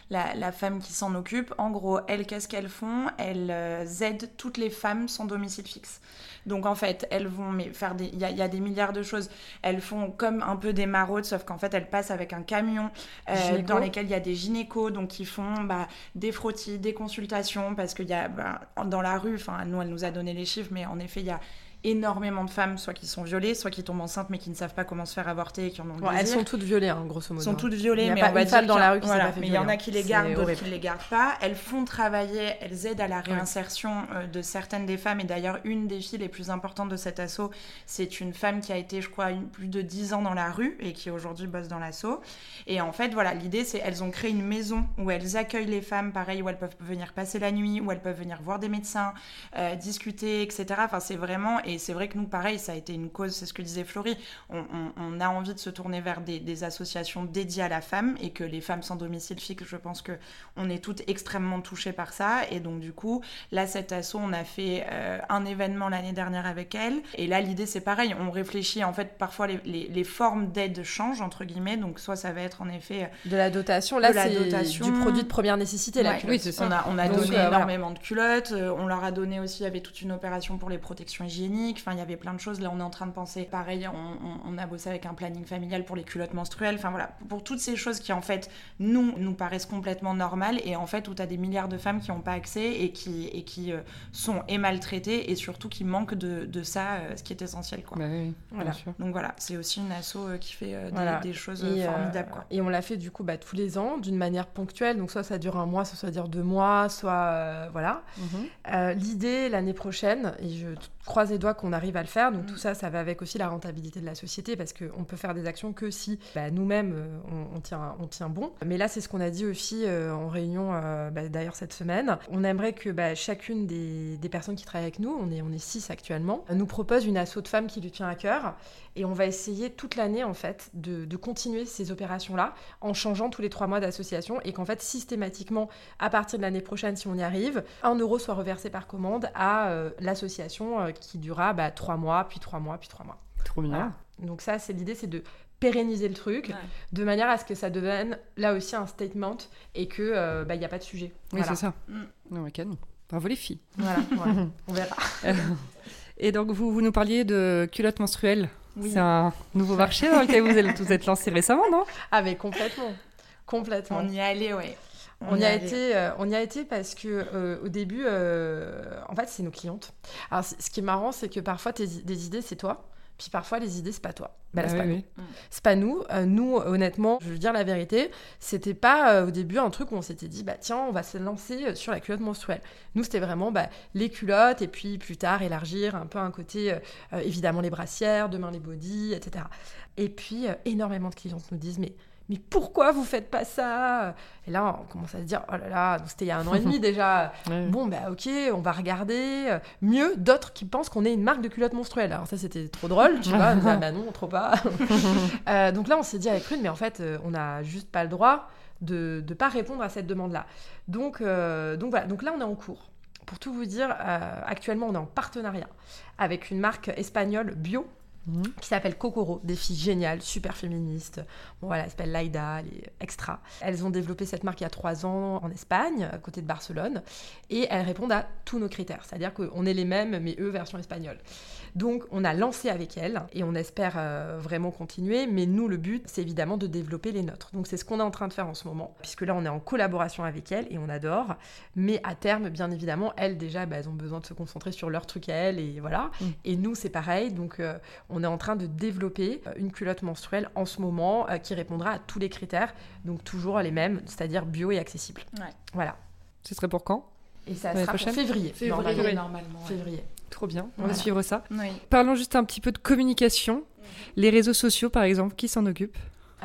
la, la femme qui s'en occupe. En gros, elles, qu'est-ce qu'elles font? Elles euh, aident toutes les femmes sans domicile fixe. Donc en fait, elles vont mais faire des, il y, a- il y a des milliards de choses. Elles font comme un peu des maraudes, sauf qu'en fait, elles passent avec un camion euh, dans lesquels y a des gynécos, donc qui font bah, des frottis, des consultations, parce qu'il y a bah, dans la rue, enfin nous, elle nous a donné les chiffres, mais en effet, il y a énormément de femmes, soit qui sont violées, soit qui tombent enceintes mais qui ne savent pas comment se faire avorter et qui en ont le Bon, elles sont toutes violées, hein, grosso modo. sont toutes violées, Il y a mais pas on va dire dans la rue qui s'est voilà, pas fait mais il y en a qui hein. les C'est gardent, d'autres qui les gardent pas. Elles font travailler, elles aident à la réinsertion euh, de certaines des femmes. Et d'ailleurs, une des filles les plus importantes de cet assaut, c'est une femme qui a été, je crois, une- plus de 10 ans dans la rue et qui aujourd'hui bosse dans l'assaut. Et en fait, voilà, l'idée, c'est elles ont créé une maison où elles accueillent les femmes, pareil, où elles peuvent venir passer la nuit, où elles peuvent venir voir des médecins, euh, discuter, etc. Enfin, c'est vraiment, et c'est vrai que nous, pareil, ça a été une cause, c'est ce que disait Florie, on, on- on a envie de se tourner vers des, des associations dédiées à la femme et que les femmes sans domicile fixe, je pense que on est toutes extrêmement touchées par ça. Et donc, du coup, là, cet asso, on a fait euh, un événement l'année dernière avec elle. Et là, l'idée, c'est pareil, on réfléchit, en fait, parfois les, les- les formes d'aide changent, entre guillemets. Donc, soit ça va être en effet De la dotation, là, De la c'est dotation. du produit de première nécessité, la Ouais. culotte. Oui, c'est ça. On a, on a Donc, donné euh, voilà. énormément de culottes, euh, on leur a donné aussi, il y avait toute une opération pour les protections hygiéniques, enfin il y avait plein de choses, là on est en train de penser, pareil, on, on- on a bossé avec un planning familial pour les culottes menstruelles, enfin voilà, pour toutes ces choses qui en fait nous, nous paraissent complètement normales et en fait où tu as des milliards de femmes qui n'ont pas accès et qui, et qui euh, sont et maltraitées et surtout qui manquent de, de ça, euh, ce qui est essentiel quoi. Bah oui, Voilà. bien sûr. Donc voilà, c'est aussi une asso euh, qui fait euh, des, Voilà. des choses Et, formidables quoi. et on l'a fait du coup bah, tous les ans, d'une manière ponctuelle. Donc soit ça dure un mois, soit ça dure deux mois, soit euh, voilà. Mhm. Euh, L'idée l'année prochaine, et je croise les doigts qu'on arrive à le faire, donc Mm. tout ça, ça va avec aussi la rentabilité de la société, parce qu'on peut faire des actions que si bah, nous-mêmes, euh, on, on tient, on tient bon. Mais là, c'est ce qu'on a dit aussi euh, en réunion, euh, bah, d'ailleurs cette semaine. On aimerait que bah, chacune des, des personnes qui travaillent avec nous, on est, on est six actuellement, nous propose une asso de femmes qui lui tient à cœur. Et on va essayer toute l'année, en fait, de, de continuer ces opérations-là en changeant tous les trois mois d'association et qu'en fait, systématiquement, à partir de l'année prochaine, si on y arrive, un euro soit reversé par commande à euh, l'association qui durera bah, trois mois, puis trois mois, puis trois mois. Trop bien. Voilà. Donc ça, c'est l'idée, c'est de pérenniser le truc Ouais. de manière à ce que ça devienne là aussi un statement et que euh, bah, il n'y a pas de sujet. Oui, voilà. c'est ça. Mm. Non, mais canon. Bravo les filles. Voilà, on verra. Et donc, vous, vous nous parliez de culottes menstruelles. Oui. C'est un nouveau marché dans lequel vous êtes, vous êtes lancé récemment, non? Ah mais complètement, complètement. On y est allé, ouais. On y est a allé. été, euh, on y a été parce que euh, au début, euh, en fait, c'est nos clientes. Alors, ce qui est marrant, c'est que parfois tes des idées, c'est toi. Puis parfois, les idées, c'est pas toi. Bah, Ah c'est oui, pas nous. oui. C'est pas nous. Euh, nous, honnêtement, je veux dire la vérité, c'était pas euh, au début un truc où on s'était dit, bah tiens, on va se lancer euh, sur la culotte menstruelle. Nous, c'était vraiment bah, les culottes et puis plus tard élargir un peu un côté, euh, euh, évidemment les brassières, demain les bodys, etc. Et puis, euh, énormément de clientes nous disent, mais mais pourquoi vous faites pas ça? Et là, on commence à se dire, oh là là, c'était il y a un an et demi déjà. Bon, bah ok, on va regarder. Mieux, d'autres qui pensent qu'on est une marque de culottes menstruelles. Alors ça, c'était trop drôle, tu vois. Ah bah non, trop pas. Euh, donc là, on s'est dit avec Prune, mais en fait, euh, on n'a juste pas le droit de ne pas répondre à cette demande-là. Donc, euh, donc voilà, donc là, on est en cours. Pour tout vous dire, euh, actuellement, on est en partenariat avec une marque espagnole bio Mhm. qui s'appelle Kokoro, des filles géniales, super féministes. Bon voilà, elle s'appelle Laïda, elle est extra. Elles ont développé cette marque il y a trois ans en Espagne, à côté de Barcelone, et elles répondent à tous nos critères. C'est-à-dire qu'on est les mêmes, mais eux, version espagnole. Donc on a lancé avec elles, et on espère euh, vraiment continuer, mais nous, le but, c'est évidemment de développer les nôtres. Donc c'est ce qu'on est en train de faire en ce moment, puisque là, on est en collaboration avec elles, et on adore. Mais à terme, bien évidemment, elles, déjà, bah, elles ont besoin de se concentrer sur leur truc à elles, et voilà. Mm. Et nous, c'est pareil, donc... euh, on est en train de développer euh, une culotte menstruelle en ce moment euh, qui répondra à tous les critères, donc toujours les mêmes, c'est-à-dire bio et accessible. Ouais. Voilà. Ce serait pour quand? Et ça sera pour prochaine? février. normalement. Février, normalement. ouais. Février. Trop bien, on Voilà. va suivre ça. Oui. Parlons juste un petit peu de communication. Les réseaux sociaux, par exemple, qui s'en occupe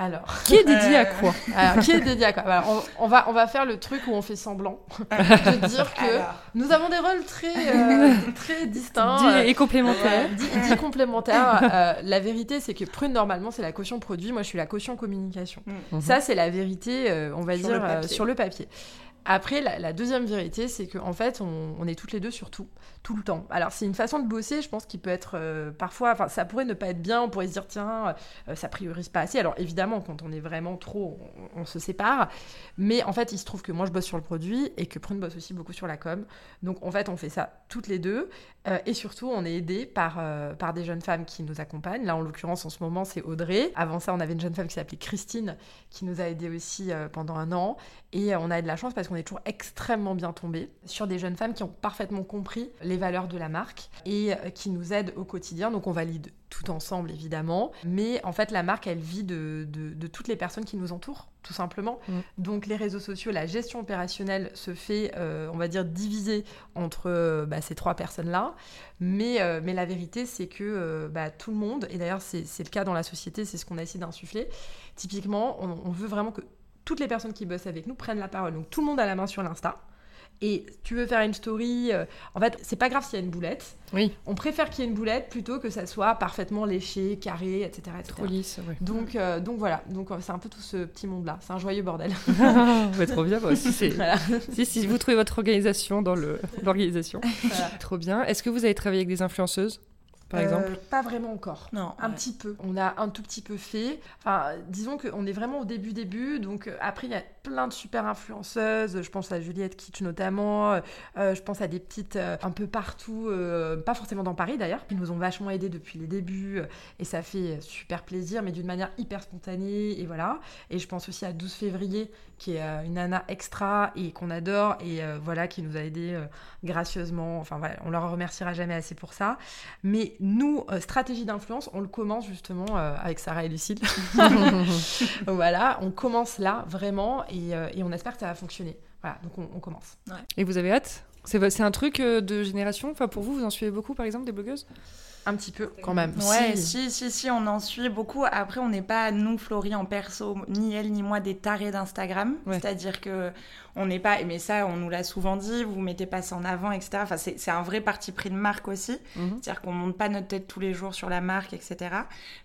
Alors, Qui est dédié à Euh, quoi? Alors, qui est dédié à quoi? On, on va, on va faire le truc où on fait semblant de dire que Alors, nous avons des rôles très, euh, très distincts. Dit euh, et complémentaire. Voilà, dit, dit complémentaire. Euh, la vérité, c'est que Prune, normalement, c'est la caution produit. Moi, je suis la caution communication. Mhm. Ça, c'est la vérité, euh, on va Sur dire, le euh, sur le papier. Après, la, la deuxième vérité, c'est qu'en fait, on, on est toutes les deux sur tout, tout le temps. Alors, c'est une façon de bosser, je pense, qui peut être euh, parfois, enfin, ça pourrait ne pas être bien, on pourrait se dire, tiens, euh, ça priorise pas assez. Alors, évidemment, quand on est vraiment trop, on, se sépare. Mais en fait, il se trouve que moi, je bosse sur le produit et que Prune bosse aussi beaucoup sur la com. Donc, en fait, on fait ça toutes les deux. Euh, et surtout, on est aidé par, euh, par des jeunes femmes qui nous accompagnent. Là, en l'occurrence, en ce moment, c'est Audrey. Avant ça, on avait une jeune femme qui s'appelait Christine, qui nous a aidés aussi pendant un an. Et on a de la chance parce qu'on est toujours extrêmement bien tombé sur des jeunes femmes qui ont parfaitement compris les valeurs de la marque et euh, qui nous aident au quotidien. Donc on valide tout ensemble évidemment. Mais en fait, la marque, elle vit de, de- de toutes les personnes qui nous entourent, tout simplement. Mm. Donc les réseaux sociaux, la gestion opérationnelle se fait, euh, on va dire, divisée entre euh, bah, ces trois personnes-là. Mais, euh, mais la vérité, c'est que euh, bah, tout le monde, et d'ailleurs c'est c'est le cas dans la société, c'est ce qu'on a essayé d'insuffler, typiquement, on, on veut vraiment que toutes les personnes qui bossent avec nous prennent la parole. Donc tout le monde a la main sur l'Insta. Et tu veux faire une story, euh, en fait, c'est pas grave s'il y a une boulette. Oui, On préfère qu'il y ait une boulette plutôt que ça soit parfaitement léché, carré, etc. etc. trop lisse. Ouais. Donc, euh, donc voilà, donc euh, c'est un peu tout ce petit monde-là. C'est un joyeux bordel. Ouais, trop bien. bah, si, c'est- Voilà. si, si vous trouvez votre organisation dans le- l'organisation. Voilà. Trop bien. Est-ce que vous avez travaillé avec des influenceuses, par Euh, exemple? Pas vraiment encore. non. Un ouais. petit peu. On a un tout petit peu fait. Enfin, disons qu'on est vraiment au début, début. Donc, après, il y a plein de super influenceuses. Je pense à Juliette Kitsch notamment. Euh, je pense à des petites euh, un peu partout. euh, pas forcément dans Paris d'ailleurs. Qui nous ont vachement aidés depuis les débuts. et ça fait super plaisir, mais d'une manière hyper spontanée. Et voilà. Et je pense aussi à 12 février, qui est une nana extra et qu'on adore. Et voilà, qui nous a aidés gracieusement. Enfin, voilà, on leur remerciera jamais assez pour ça. Mais nous, stratégie d'influence, on le commence justement avec Sarah et Lucille. voilà, on commence là vraiment et, euh, et on espère que ça va fonctionner. Voilà, donc on, on commence. Et vous avez hâte? C'est c'est un truc euh, de génération? Enfin, pour vous, vous en suivez beaucoup, par exemple, des blogueuses? Un petit peu quand même. Ouais, Si. si, si, si, on en suit beaucoup. Après, on n'est pas, nous, Florie, en perso, ni elle, ni moi, des tarés d'Instagram. Ouais. C'est-à-dire que on n'est pas, mais ça, on nous l'a souvent dit, vous mettez pas ça en avant, etc. Enfin, c'est un vrai parti pris de marque aussi. Mhm. C'est-à-dire qu'on monte pas notre tête tous les jours sur la marque, etc.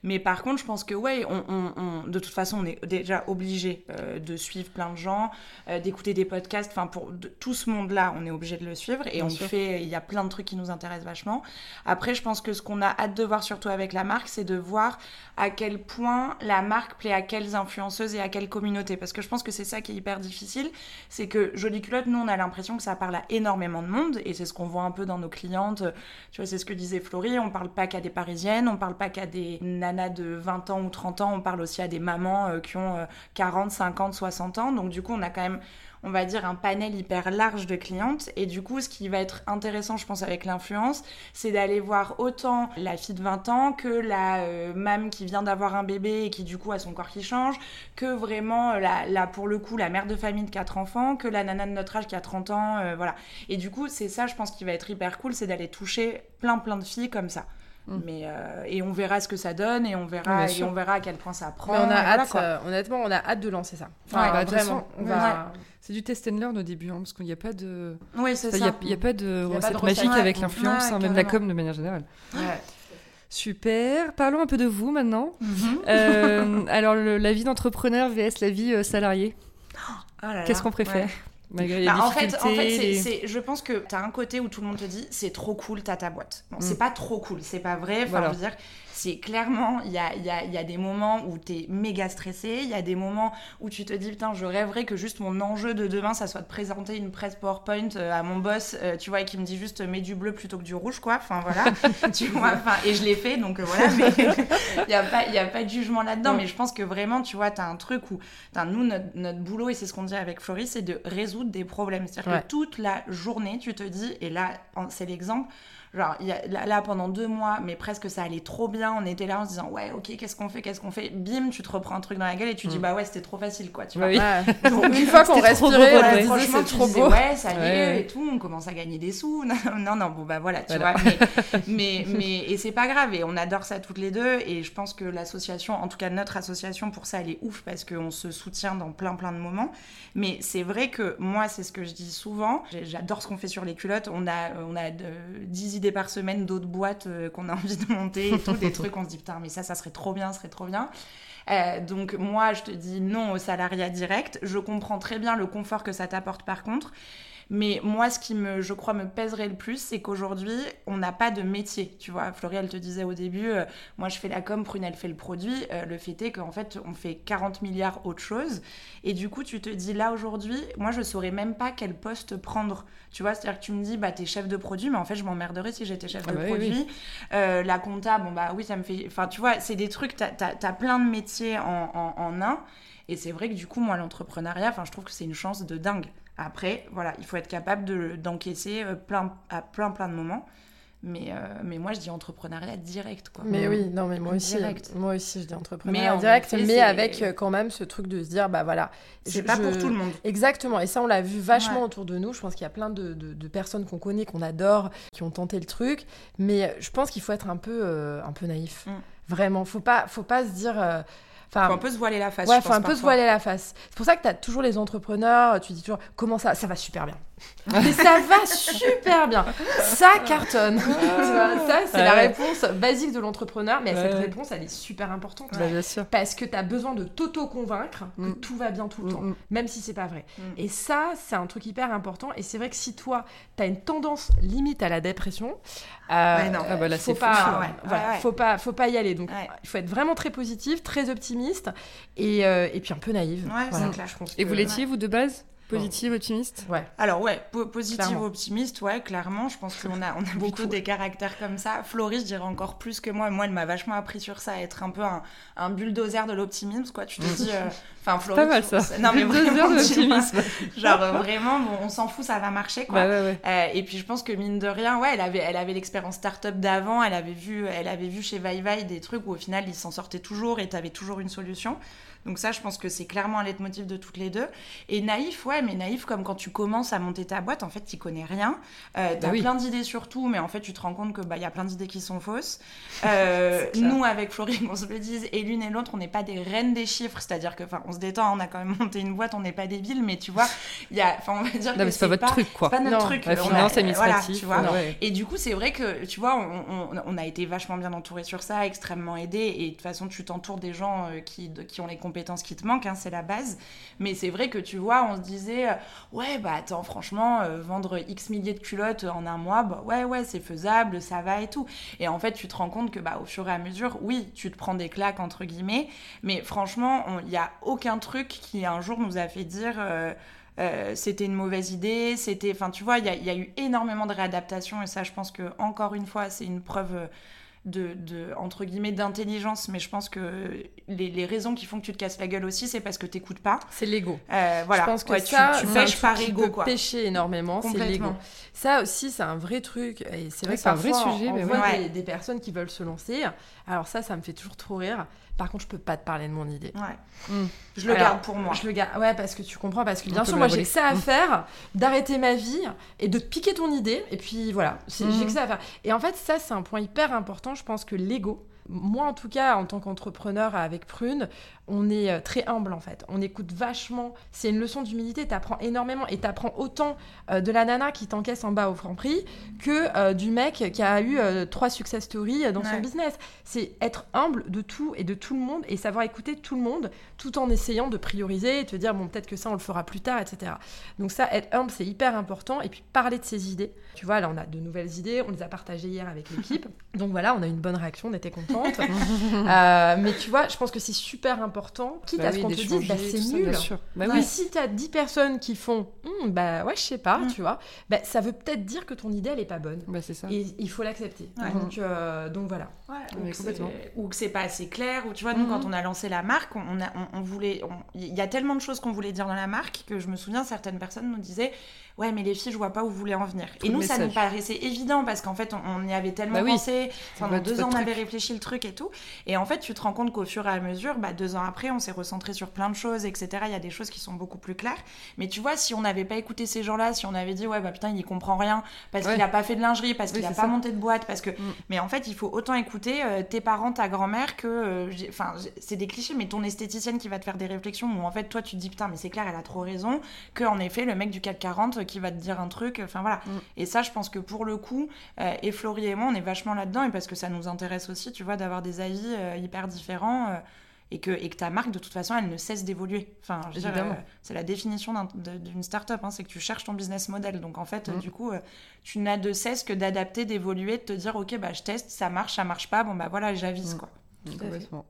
Mais par contre, je pense que, ouais, on, on- on- de toute façon, on est déjà obligé euh, de suivre plein de gens, euh, d'écouter des podcasts. Enfin, pour de- tout ce monde-là, on est obligé de le suivre. Et Bien on sûr. fait, il y a plein de trucs qui nous intéressent vachement. Après, je pense que ce qu'on a hâte de voir, surtout avec la marque, c'est de voir à quel point la marque plaît à quelles influenceuses et à quelle communauté. Parce que je pense que c'est ça qui est hyper difficile. C'est que Jolie Culotte, nous, on a l'impression que ça parle à énormément de monde. Et c'est ce qu'on voit un peu dans nos clientes. Tu vois, c'est ce que disait Florie. On parle pas qu'à des parisiennes, on parle pas qu'à des nanas de 20 ans ou 30 ans. On parle aussi à des mamans euh, qui ont euh, 40, 50, 60 ans. Donc, du coup, on a quand même on va dire un panel hyper large de clientes et du coup, ce qui va être intéressant, je pense, avec l'influence, c'est d'aller voir autant la fille de 20 ans que la euh, qui vient d'avoir un bébé et qui, du coup, a son corps qui change, que vraiment, la, pour le coup, la mère de famille de 4 enfants, que la nana de notre âge qui a 30 ans, euh, voilà. Et du coup, c'est ça, je pense, qui va être hyper cool, c'est d'aller toucher plein, plein de filles comme ça. Mm. Mais euh, et on verra ce que ça donne et on verra et on verra à quel point ça prend. Mais on a hâte, euh, honnêtement, on a hâte de lancer ça. Enfin, bah, vraiment, C'est du test and learn au début, hein, parce qu'il n'y a pas de. Oui, c'est ça. Il n'y a, pas de recette magique avec l'influence, hein, même la com de manière générale. Super. Parlons un peu de vous maintenant. Mhm. Euh, alors, la vie d'entrepreneur vs la vie salariée. Oh Qu'est-ce qu'on préfère? Bah, en fait, en fait je pense que tu as un côté où tout le monde te dit c'est trop cool, t'as ta boîte. Bon, c'est mm. pas trop cool, c'est pas vrai. Enfin, je veux dire, c'est clairement, il y a, y, a, y a, des moments où tu es méga stressé, il y a des moments où tu te dis, putain, je rêverais que juste mon enjeu de demain, ça soit de présenter une presse PowerPoint euh, à mon boss, euh, tu vois, et qui me dit juste, mets du bleu plutôt que du rouge, quoi. Enfin, voilà. tu vois, enfin, et je l'ai fait, donc euh, voilà, mais il n'y a, pas, y a pas de jugement là-dedans. Mais je pense que vraiment, tu vois, tu as un truc où, nous, notre, notre boulot, et c'est ce qu'on dit avec Floris, c'est de résoudre des problèmes. C'est-à-dire que toute la journée, tu te dis, et là, c'est l'exemple, Genre, y a, là, pendant deux mois, mais presque ça allait trop bien. On était là en se disant, ouais, ok, qu'est-ce qu'on fait, qu'est-ce qu'on fait? Bim, tu te reprends un truc dans la gueule et tu dis, mm. bah ouais, c'était trop facile, quoi. Tu vois Donc, une fois qu'on respirait, franchement, c'est trop beau. ouais, ça y est, et tout, on commence à gagner des sous. non, non, bon, bah voilà, tu vois. Mais, mais, et c'est pas grave. Et on adore ça toutes les deux. Et je pense que l'association, en tout cas notre association, pour ça, elle est ouf parce qu'on se soutient dans plein, plein de moments. Mais c'est vrai que moi, c'est ce que je dis souvent. J'adore ce qu'on fait sur les culottes. On a, on a 10 idées par semaine d'autres boîtes euh, qu'on a envie de monter et tout, des trucs on se dit putain mais ça ça serait trop bien, ça serait trop bien. Euh, donc moi je te dis non au salariat direct. Je comprends très bien le confort que ça t'apporte par contre. Mais moi, ce qui, me, je crois, me pèserait le plus, c'est qu'aujourd'hui, on n'a pas de métier. Tu vois, Florie, te disait au début, euh, moi, je fais la com, Prune, elle fait le produit. Euh, le fait est qu'en fait, on fait 40 milliards autre chose. Et du coup, tu te dis, là, aujourd'hui, moi, je saurais même pas quel poste prendre. Tu vois, c'est-à-dire que tu me dis, bah, t'es chef de produit, mais en fait, je m'emmerderais si j'étais chef ah de bah produit. Euh, la compta, bon, bah oui, ça me fait. Enfin, tu vois, c'est des trucs, t'as as, plein de métiers en, en, en un. Et c'est vrai que du coup, moi, l'entrepreneuriat, enfin, je trouve que c'est une chance de dingue. Après, voilà, il faut être capable d'encaisser euh, plein, à plein, plein de moments. Mais, euh, mais moi, je dis entrepreneuriat direct. Quoi. Mais oui, non, mais moi aussi, moi aussi, je dis entrepreneuriat direct, mais avec euh, quand même ce truc de se dire, bah voilà. C'est pas pour tout le monde. Exactement. Et ça, on l'a vu vachement autour de nous. Je pense qu'il y a plein de, de, personnes qu'on connaît, qu'on adore, qui ont tenté le truc. Mais je pense qu'il faut être un peu, un peu naïf. Mm. Vraiment. Faut pas, faut pas se dire Enfin, faut un peu se voiler la face. Ouais, faut un peu se voiler la face. C'est pour ça que tu as toujours les entrepreneurs, tu dis toujours comment ça, ça va super bien. Mais ça va super bien. Ça cartonne. ça, c'est la réponse basique de l'entrepreneur. Mais cette réponse, elle est super importante. Bah, bien sûr. Parce que tu as besoin de t'auto-convaincre que mm. tout va bien tout le mm, temps, mm. même si c'est pas vrai. Et ça, c'est un truc hyper important. Et c'est vrai que si toi, tu as une tendance limite à la dépression, euh, non. Ah, bah faut, pas, faut pas, faut pas y aller. Donc, il faut être vraiment très positif, très optimiste et, euh, et puis un peu naïve. et vous l'étiez, vous, de base? Positive, optimiste? Ouais. Alors ouais, positive, optimiste, ouais, clairement. Je pense qu'on a, on a beaucoup des caractères comme ça. Floris, je dirais encore plus que moi. Moi, elle m'a vachement appris sur ça, être un peu un, un bulldozer de l'optimisme, quoi. Tu te dis... Euh, enfin. Pas mal, ça. Non, mais vraiment, de l'optimisme. Genre, euh, vraiment, bon, on s'en fout, ça va marcher, quoi. Bah, ouais, ouais. Euh, et puis, je pense que, mine de rien, ouais, elle avait, elle avait l'expérience start-up d'avant. Elle avait vu, elle avait vu chez Vai des trucs où, au final, ils s'en sortaient toujours et tu avais toujours une solution. Donc ça, je pense que c'est clairement un leitmotiv de toutes les deux. Et naïf, ouais, mais naïf comme quand tu commences à monter ta boîte, en fait, tu connais rien. Euh, bah plein d'idées sur tout, mais en fait, tu te rends compte que bah, y a plein d'idées qui sont fausses. Euh, nous, avec Florine, on se le dise, et l'une et l'autre, on n'est pas des reines des chiffres. C'est-à-dire que, enfin, on se détend, on a quand même monté une boîte, on n'est pas débiles, mais tu vois, il y a, enfin, on va dire non, que c'est pas votre truc, quoi. pas notre truc. La finance administrative. tu vois. Et du coup, c'est vrai que, tu vois, on, on, a été vachement bien entouré sur ça, extrêmement aidé, et de toute façon, tu t'entoures des gens euh, qui, qui ont les compétences qui te manquent. Hein, c'est la base. Mais c'est vrai que tu vois, on se disait, euh, ouais, bah attends, franchement, euh, vendre X milliers de culottes en un mois, bah ouais, ouais, c'est faisable, ça va et tout. Et en fait, tu te rends compte que bah, au fur et à mesure, oui, tu te prends des claques, entre guillemets, mais franchement, il n'y a aucun truc qui un jour nous a fait dire. Euh, c'était une mauvaise idée, c'était, enfin tu vois, il y, y, a eu énormément de réadaptations et ça, je pense que encore une fois, c'est une preuve de, entre guillemets d'intelligence mais je pense que les, raisons qui font que tu te casses la gueule aussi c'est parce que t'écoutes pas. C'est l'ego. Euh, voilà. Je pense que ça tu, pêches par ego quoi. pêcher énormément c'est l'ego. Ça aussi c'est un vrai truc et c'est vrai que c'est un vrai sujet on, mais voit des, personnes qui veulent se lancer. Alors ça ça me fait toujours trop rire par contre, je peux pas te parler de mon idée. Ouais. Hmm. Je le garde pour moi. Je le garde. Ouais, parce que tu comprends. Parce que bien sûr, moi, j'ai que ça à faire, d'arrêter ma vie et de te piquer ton idée. Et puis voilà, j'ai hmm. que ça à faire. Et en fait, ça, c'est un point hyper important. Je pense que l'ego, moi, en tout cas, en tant qu'entrepreneur avec Prune, on est euh, très humble en fait. On écoute vachement. C'est une leçon d'humilité. T'apprends énormément et t'apprends autant euh, de la nana qui t'encaisse en bas au franc prix que euh, du mec qui a eu trois success stories dans son business. C'est être humble de tout et de tout le monde et savoir écouter tout le monde tout en essayant de prioriser et te dire bon peut-être que ça on le fera plus tard, etc. Donc ça, être humble, c'est hyper important. Et puis parler de ses idées. Tu vois, là on a de nouvelles idées. On les a partagées hier avec l'équipe. Donc voilà, on a une bonne réaction. On était contente. mais tu vois, je pense que c'est super important quitte bah à ce qu'on te dise, bah, c'est nul. Bah mais si tu as 10 personnes qui font, hm, bah ouais, je sais pas, mm. tu vois, bah, ça veut peut-être dire que ton idée, elle est pas bonne. Bah, c'est ça. Et il faut l'accepter. Donc, euh, donc voilà. ou, que c'est pas assez clair, ou tu vois, nous, quand mm-hmm. on a lancé la marque, on, a, on, voulait. Il y a tellement de choses qu'on voulait dire dans la marque que je me souviens, certaines personnes nous disaient ouais mais les filles je vois pas où vous voulez en venir. Et nous ça nous paraissait évident parce qu'en fait on, y avait tellement bah pensé. Pendant deux ans on avait réfléchi le truc et tout. Et en fait tu te rends compte qu'au fur et à mesure bah, deux ans après on s'est recentré sur plein de choses etc il y a des choses qui sont beaucoup plus claires. Mais tu vois si on n'avait pas écouté ces gens là si on avait dit ouais bah putain il comprend rien parce qu'il a pas fait de lingerie parce qu'il a pas monté de boîte parce que mm. mais en fait il faut autant écouter euh, tes parents ta grand-mère que euh, enfin c'est des clichés mais ton esthéticienne qui va te faire des réflexions où en fait toi tu te dis putain mais c'est clair elle a trop raison que en effet le mec du 440 qui va te dire un truc. Enfin voilà. Mm. Et ça, je pense que pour le coup, euh, et Florie et moi, on est vachement là-dedans et parce que ça nous intéresse aussi, tu vois, d'avoir des avis euh, hyper différents. Euh, et que, et que ta marque, de toute façon, elle ne cesse d'évoluer. Enfin, c'est la définition d'une start-up, hein, c'est que tu cherches ton business model. Donc, en fait, mm. du coup, tu n'as de cesse que d'adapter, d'évoluer, de te dire, OK, bah, je teste, ça martre, ça marche pas, bon, bah voilà, j'avise, mm. quoi.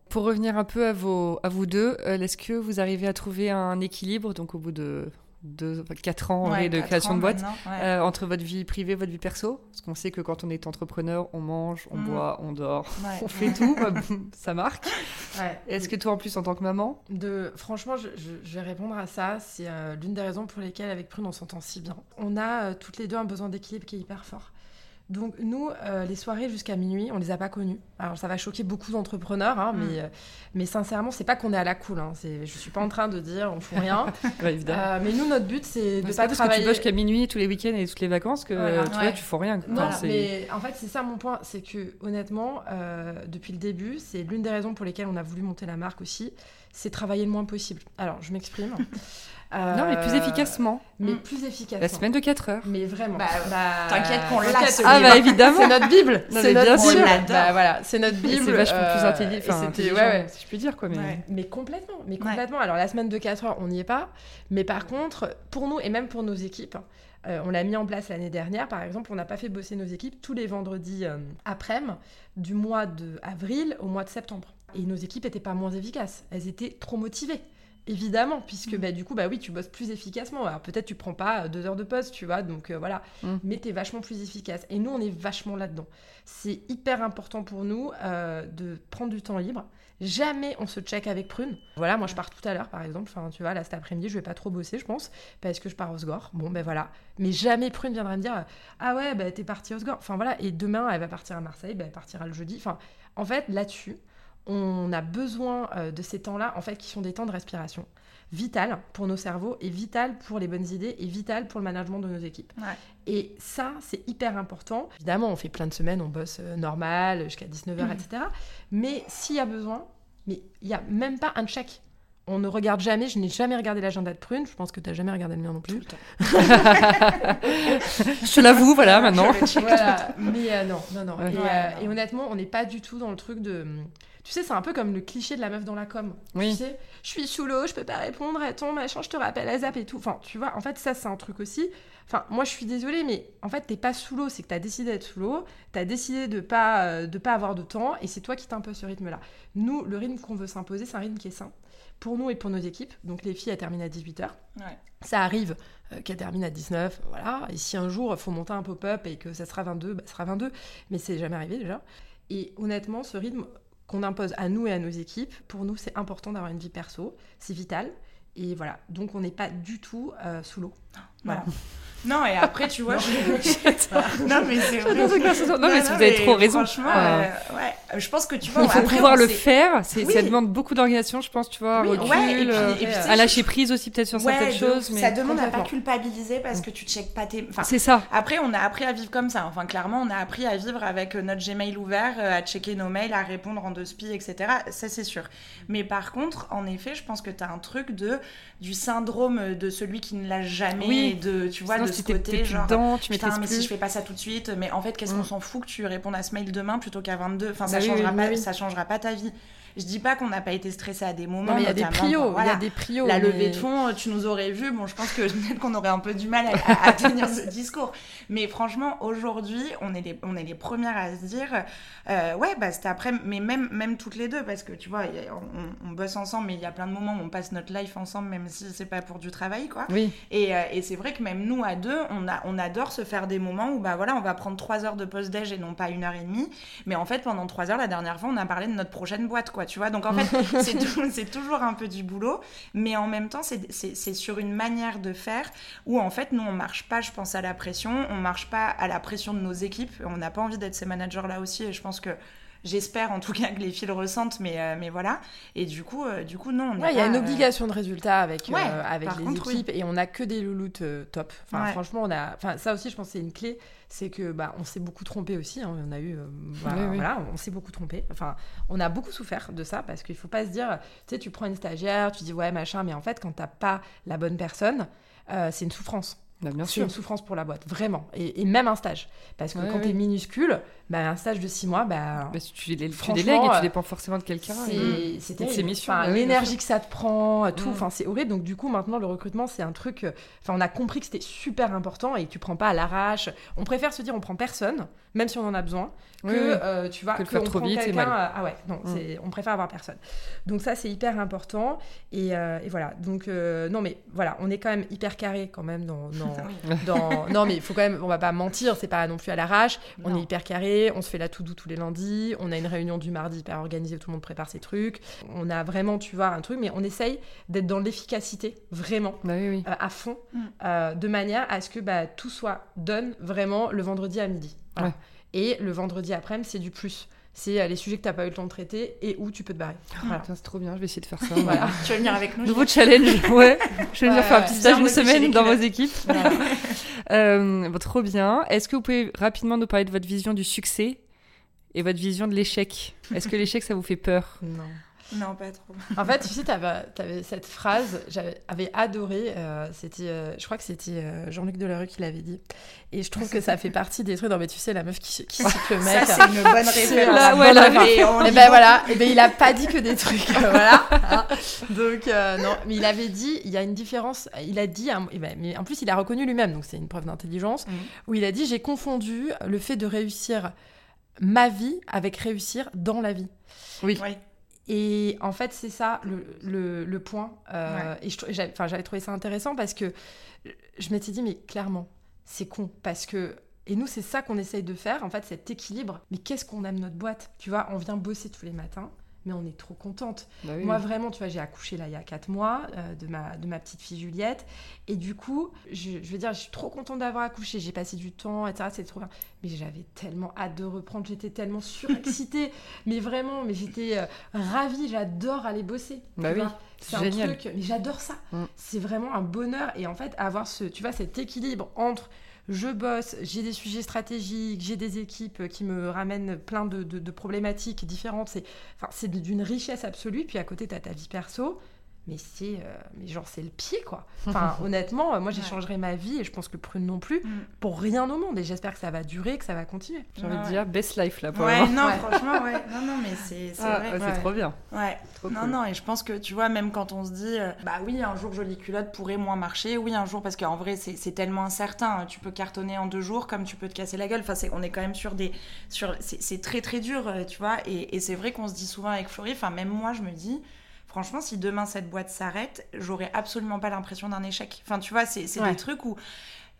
Pour revenir un peu à, vos, à vous deux, est-ce que vous arrivez à trouver un équilibre, donc au bout de de 4 ans de création de boîte euh, entre votre vie privée et votre vie perso Parce qu'on sait que quand on est entrepreneur, on mange, on mm. boit, on dort, on fait tout, ça marque. Est-ce que toi, en plus, en tant que maman? De... Franchement, je, vais répondre à ça. C'est euh, l'une des raisons pour lesquelles, avec Prune, on s'entend si bien. On a euh, toutes les deux un besoin d'équilibre qui est hyper fort. Donc nous, euh, les soirées jusqu'à minuit, on les a pas connues. Alors ça va choquer beaucoup d'entrepreneurs, hein, mais, mm. euh, mais sincèrement, c'est pas qu'on est à la cool. Hein. Je suis pas en train de dire on fout rien. Euh, mais nous, notre but, c'est de pas, pas parce que tu bosses jusqu'à minuit tous les week-ends et toutes les vacances que tu vois, tu fous rien. Non, mais en fait, c'est ça mon point, c'est que honnêtement, depuis le début, c'est l'une des raisons pour lesquelles on a voulu monter la marque aussi, c'est travailler le moins possible. Alors, je m'exprime. non, mais plus efficacement. Mais mm. plus efficacement. La semaine de 4 heures. Mais vraiment. Bah, bah, T'inquiète qu'on l'a. Ah, bah évidemment. c'est notre Bible. C'est notre bien Bible. Bah, voilà, c'est notre Bible. C'est vachement plus euh, intelligent, ouais, si je puis dire. Quoi, mais... mais complètement. Mais complètement. Alors, la semaine de 4 heures, on n'y est pas. Mais par contre, pour nous et même pour nos équipes, euh, on l'a mis en place l'année dernière, par exemple, on n'a pas fait bosser nos équipes tous les vendredis euh, après-midi du mois d'avril au mois de septembre. Et nos équipes n'étaient pas moins efficaces, elles étaient trop motivées. Évidemment, puisque mm. bah, du coup, bah oui, tu bosses plus efficacement. Alors peut-être tu prends pas deux heures de pause, tu vois, donc euh, voilà, mm. mais tu es vachement plus efficace. Et nous, on est vachement là-dedans. C'est hyper important pour nous euh, de prendre du temps libre. Jamais on se check avec Prune. Voilà, moi je pars tout à l'heure par exemple. Enfin, tu vois, là cet après-midi, je vais pas trop bosser, je pense, parce que je pars au Sgore. Bon, ben voilà. Mais jamais Prune viendra me dire Ah ouais, bah t'es partie au Sgore. Enfin voilà, et demain, elle va partir à Marseille, bah, elle partira le jeudi. Enfin, en fait, là-dessus, on a besoin euh, de ces temps-là, en fait, qui sont des temps de respiration. Vital pour nos cerveaux et vital pour les bonnes idées et vital pour le management de nos équipes. Et ça, c'est hyper important. Évidemment, on fait plein de semaines, on bosse euh, normal, jusqu'à 19h, etc. Mais s'il y a besoin, mais il n'y a même pas un check. On ne regarde jamais, je n'ai jamais regardé l'agenda de Prune, je pense que tu n'as jamais regardé le mien non plus. je l'avoue, voilà, maintenant. Mais euh, non, non, non. et, honnêtement, on n'est pas du tout dans le truc de tu sais, c'est un peu comme le cliché de la meuf dans la com. Oui. Tu sais, je suis sous l'eau, je peux pas répondre, attends, machin, je te rappelle à zap et tout. Enfin, tu vois, en fait, ça, c'est un truc aussi. Enfin, moi, je suis désolée, mais en fait, t'es pas sous l'eau, c'est que t'as décidé d'être sous l'eau, t'as décidé de pas, euh, de pas avoir de temps, et c'est toi qui t'imposes ce rythme-là. Nous, le rythme qu'on veut s'imposer, c'est un rythme qui est sain pour nous et pour nos équipes. Donc, les filles, elles terminent à 18h. Ouais. Ça arrive euh, qu'elles terminent à 19, voilà. Et si un jour, il faut monter un pop-up et que ça sera 22, bah, ça sera 22. Mais c'est jamais arrivé déjà. Et honnêtement, ce rythme qu'on impose à nous et à nos équipes, pour nous, c'est important d'avoir une vie perso. C'est vital. Et voilà, donc on n'est pas du tout euh, sous l'eau. Voilà. Non, et après, tu vois, je... non, mais c'est vrai. Non, mais vous avez trop raison. Franchement, euh, ouais, je pense que tu vois. Il faut pouvoir le faire. Ça demande beaucoup d'organisation, je pense, tu vois, oui, recul, ouais, et puis, euh, et puis, à lâcher prise aussi peut-être sur certaines choses. Mais ça demande à pas culpabiliser parce que tu checkes pas tes. Enfin, c'est ça. Après, on a appris à vivre comme ça. Enfin, clairement, on a appris à vivre avec notre Gmail ouvert, euh, à checker nos mails, à répondre en deux spi, etc. Ça, c'est sûr. Mais par contre, en effet, je pense que tu as un truc de du syndrome de celui qui ne l'a jamais, oui. de tu vois, genre dedans, tu putain, mais plus. si je fais pas ça tout de suite, mais en fait, qu'est-ce Mm. qu'on s'en fout que tu répondes à ce mail demain plutôt qu'à 22 Enfin, ça Bah oui, changera oui, pas, oui. ça changera pas ta vie. Je dis pas qu'on n'a pas été stressé à des moments. Non, mais il y a des prios. y a des prios. La mais- levée de fonds, tu nous aurais vu. Bon, je pense que peut-être qu'on aurait un peu du mal à, tenir ce discours. Mais franchement, aujourd'hui, on est les, on est les premières à se dire, euh, ouais, bah c'était après, mais même, même toutes les deux, parce que tu vois, a- on, on bosse ensemble, mais il y a plein de moments où on passe notre life ensemble, même si c'est pas pour du travail, quoi. Oui. Et, euh, et c'est vrai que même nous à deux, on, a, on adore se faire des moments où bah voilà, on va prendre trois heures de pause déj et non pas une heure et demie. Mais en fait, pendant trois heures, la dernière fois, on a parlé de notre prochaine boîte, quoi. Tu vois, donc en fait, c'est tou- c'est toujours un peu du boulot, mais en même temps, c'est- sur une manière de faire où en fait, nous, on marche pas, je pense, à la pression, on marche pas à la pression de nos équipes. On n'a pas envie d'être ces managers là aussi, et je pense que J'espère en tout cas que les filles le ressentent, mais, euh, mais voilà. Et du coup, euh, du coup non, Ouais, il y a une euh, obligation de résultat avec, euh, Ouais, avec les contre, oui. équipes et on a que des louloutes top. Enfin, Ouais. franchement, on a. Enfin, ça aussi, je pense, que c'est une clé, c'est que bah, on s'est beaucoup trompé aussi. hein. On a eu, euh, voilà, Oui, oui. voilà, on s'est beaucoup trompé. Enfin, on a beaucoup souffert de ça parce qu'il faut pas se dire, tu sais, tu prends une stagiaire, tu dis ouais machin, mais en fait, quand t'as pas la bonne personne, euh, c'est une souffrance. Bah, bien C'est sûr. une souffrance pour la boîte, vraiment. Et, et même un stage. Parce que Ouais, quand ouais. t'es minuscule, bah, un stage de six mois, bah, Bah, tu, délègues, tu et euh, tu dépends forcément de quelqu'un. c'est terrible. ses missions, Enfin, bah l'énergie que ça te prend, tout. Mm. Enfin, c'est horrible. Donc du coup, maintenant, le recrutement, c'est un truc. euh, Enfin, on a compris que c'était super important et que tu prends pas à l'arrache. On préfère se dire, on prend personne, même si on en a besoin, que Oui, oui. euh, tu vois, Que on trop prend vite, quelqu'un, euh, Ah ouais, non, Mm. c'est- on préfère avoir personne. Donc ça, c'est hyper important. Et, euh, et voilà. Donc euh, non, mais voilà, on est quand même hyper carré quand même dans. dans- non mais il faut quand même on va pas mentir c'est pas non plus à l'arrache on Non. est hyper carré on se fait la tout doux tous les lundis on a une réunion du mardi hyper organisée où tout le monde prépare ses trucs on a vraiment tu vois un truc mais on essaye d'être dans l'efficacité vraiment Bah oui, à fond Mm. de manière à ce que bah, tout soit done vraiment le vendredi à midi Voilà. Ouais. et le vendredi après-midi c'est du plus c'est euh, les sujets que t'as pas eu le temps de traiter et où tu peux te barrer voilà. Putain, c'est trop bien, je vais essayer de faire ça. Voilà. Tu vas venir avec nous Nouveau challenge, ouais. Je vais venir Ouais, faire un petit stage une semaine dans vos équipes. Voilà. Euh, bon, trop bien. Est-ce que vous pouvez rapidement nous parler de votre vision du succès et votre vision de l'échec? Est-ce que l'échec, ça vous fait peur? Non Non, pas trop. En fait, tu sais, t'avais avais cette phrase, j'avais adoré. euh, c'était, euh, je crois que c'était euh, Jean-Luc Delarue qui l'avait dit. Et je trouve que ça fait partie des trucs. Non, mais tu sais, la meuf qui, qui cite le mec. Ça, c'est une bonne C'est référence. référence. et ben voilà, et ben il a pas dit que des trucs, voilà. hein. Donc non, mais il avait dit, il y a une différence. Il a dit, ben, mais en plus il a reconnu lui-même, donc c'est une preuve d'intelligence. Mhm. Où il a dit, j'ai confondu le fait de réussir ma vie avec réussir dans la vie. Oui. Et en fait, c'est ça le, le, le point. Euh, Et j'avais trouvé ça intéressant parce que je m'étais dit, mais clairement, c'est con. Parce que. Et nous, c'est ça qu'on essaye de faire, en fait, cet équilibre. Mais qu'est-ce qu'on aime notre boîte? Tu vois, on vient bosser tous les matins, mais on est trop contente. Bah oui, Moi, oui. vraiment, tu vois, j'ai accouché là il y a 4 mois euh, de, ma, de ma petite fille Juliette. Et du coup, je, je veux dire, je suis trop contente d'avoir accouché. J'ai passé du temps, etc. C'est trop bien. Mais j'avais tellement hâte de reprendre. J'étais tellement surexcitée. mais vraiment, mais j'étais euh, ravie. J'adore aller bosser. Bah oui. C'est un génial. truc, mais j'adore ça. Mm. C'est vraiment un bonheur. Et en fait, avoir ce, tu vois, cet équilibre entre je bosse, j'ai des sujets stratégiques, j'ai des équipes qui me ramènent plein de, problématiques différentes. C'est d'une richesse absolue. Puis à côté, tu as ta vie perso. Mais c'est, euh, mais genre, c'est le pied, quoi. Enfin, honnêtement, euh, moi, j'échangerai ma vie et je pense que Prune non plus Mm. pour rien au monde. Et j'espère que ça va durer, que ça va continuer. J'ai envie de Ouais. dire best life là pour Ouais, non, Ouais. franchement, ouais. Non, non, mais c'est c'est Ah, vrai. ouais, c'est ouais. trop bien. Ouais. Trop non, cool. non, et je pense que tu vois, même quand on se dit, euh, bah oui, un jour jolie culotte pourrait moins marcher, oui, un jour, parce qu'en vrai, c'est c'est tellement incertain. Tu peux cartonner en deux jours comme tu peux te casser la gueule. Enfin, c'est- on est quand même sur des. Sur, c'est c'est très, très dur, euh, tu vois. Et, et c'est vrai qu'on se dit souvent avec Florie, enfin, même moi, je me dis. Franchement, si demain cette boîte s'arrête, j'aurais absolument pas l'impression d'un échec. Enfin, tu vois, c'est Ouais. des trucs où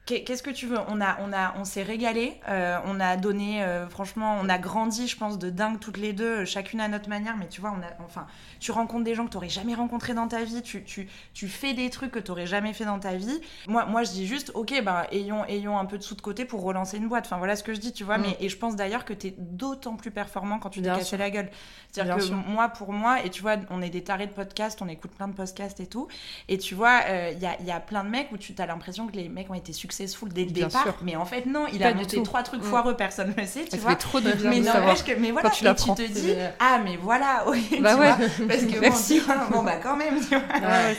Qu'est-ce que tu veux? On a, on a, on s'est régalé. Euh, on a donné, euh, franchement, on a grandi, je pense, de dingue toutes les deux, chacune à notre manière. Mais tu vois, on a, enfin, tu rencontres des gens que tu n'aurais jamais rencontrés dans ta vie. Tu, tu, tu fais des trucs que tu n'aurais jamais fait dans ta vie. Moi, moi, je dis juste, ok, ben, ayons, ayons un peu de sous de côté pour relancer une boîte. Enfin, voilà ce que je dis, tu vois. Mm. Mais et je pense d'ailleurs que tu es d'autant plus performant quand tu t'es cassé la gueule. C'est-à-dire que moi, pour moi, et tu vois, on est des tarés de podcast, on écoute plein de podcasts et tout. Et tu vois, il euh, y, a, y, a, plein de mecs où tu as l'impression que les mecs ont été successful dès le départ. Mais en fait, non, il a monté trois trucs mm. foireux, personne ne le sait, tu vois. trop de bien mais n'empêche que, mais voilà, tu, et tu te dis, ah, mais voilà, oui, bah ouais. parce que Merci. Bon, bah quand même, tu vois.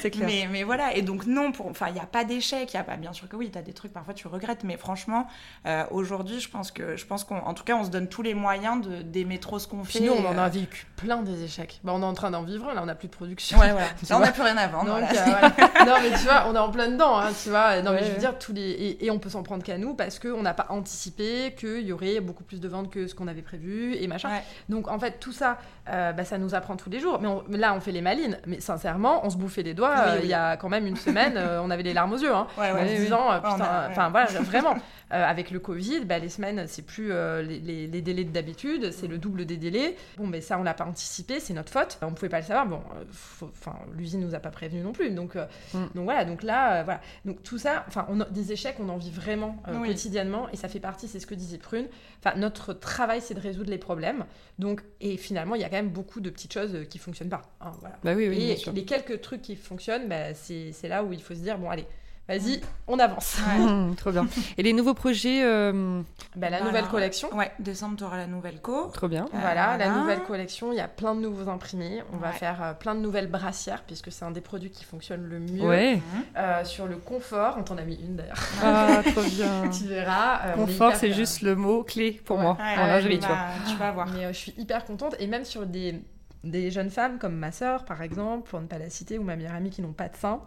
c'est clair. Mais, mais voilà, et donc non, pour, enfin, il n'y a pas d'échec, il y a pas, bien sûr que oui, tu as des trucs, parfois tu regrettes, mais franchement, euh, aujourd'hui, je pense que, je pense qu'en tout cas, on se donne tous les moyens d'aimer trop ce qu'on fait. Nous, on en a euh, vécu plein des échecs. Bah, on est en train d'en vivre, là, on n'a plus de production. Là, on n'a plus rien à vendre. Euh, non, mais tu vois, on est en plein dedans, hein, tu vois. Non, mais je veux dire, tous les. Et, on peut s'en prendre qu'à nous parce qu'on n'a pas anticipé qu'il y aurait beaucoup plus de ventes que ce qu'on avait prévu et machin. Donc, en fait, tout ça, bah, ça nous apprend tous les jours. Mais là, on fait les malines. Mais sincèrement, on se bouffait les doigts. il y a quand même une semaine, on avait les larmes aux yeux. Hein, en se disant, putain, enfin, voilà, vraiment. Euh, avec le Covid, bah, les semaines, c'est plus euh, les, les, délais d'habitude, c'est le double des délais. Bon, mais ça, on l'a pas anticipé, c'est notre faute. On pouvait pas le savoir. Bon, euh, enfin, l'usine nous a pas prévenu non plus. Donc, mm. donc voilà. Donc là, voilà. Donc tout ça, enfin, des échecs, on en vit vraiment quotidiennement, et ça fait partie. C'est ce que disait Prune. Enfin, notre travail, c'est de résoudre les problèmes. Donc, et finalement, il y a quand même beaucoup de petites choses qui fonctionnent pas. Hein, voilà. Bah oui, oui, et les quelques trucs qui fonctionnent, bah, c'est là où il faut se dire bon, allez Vas-y, on avance. Mmh, trop bien. Et les nouveaux projets euh, bah, La nouvelle collection. Ouais, décembre, tu auras la nouvelle co. Trop bien. Euh, voilà, la nouvelle collection. Il y a plein de nouveaux imprimés. On va faire euh, plein de nouvelles brassières, puisque c'est un des produits qui fonctionne le mieux. Ouais. Mmh. sur le confort, on t'en a mis une d'ailleurs. Ah, trop bien. tu verras. confort, c'est juste le mot clé pour moi. Alors, je vais, tu, tu vas voir. Mais je suis hyper contente. Et même sur des des jeunes femmes comme ma sœur, par exemple, pour ne pas la citer, ou ma meilleure amie qui n'ont pas de sein.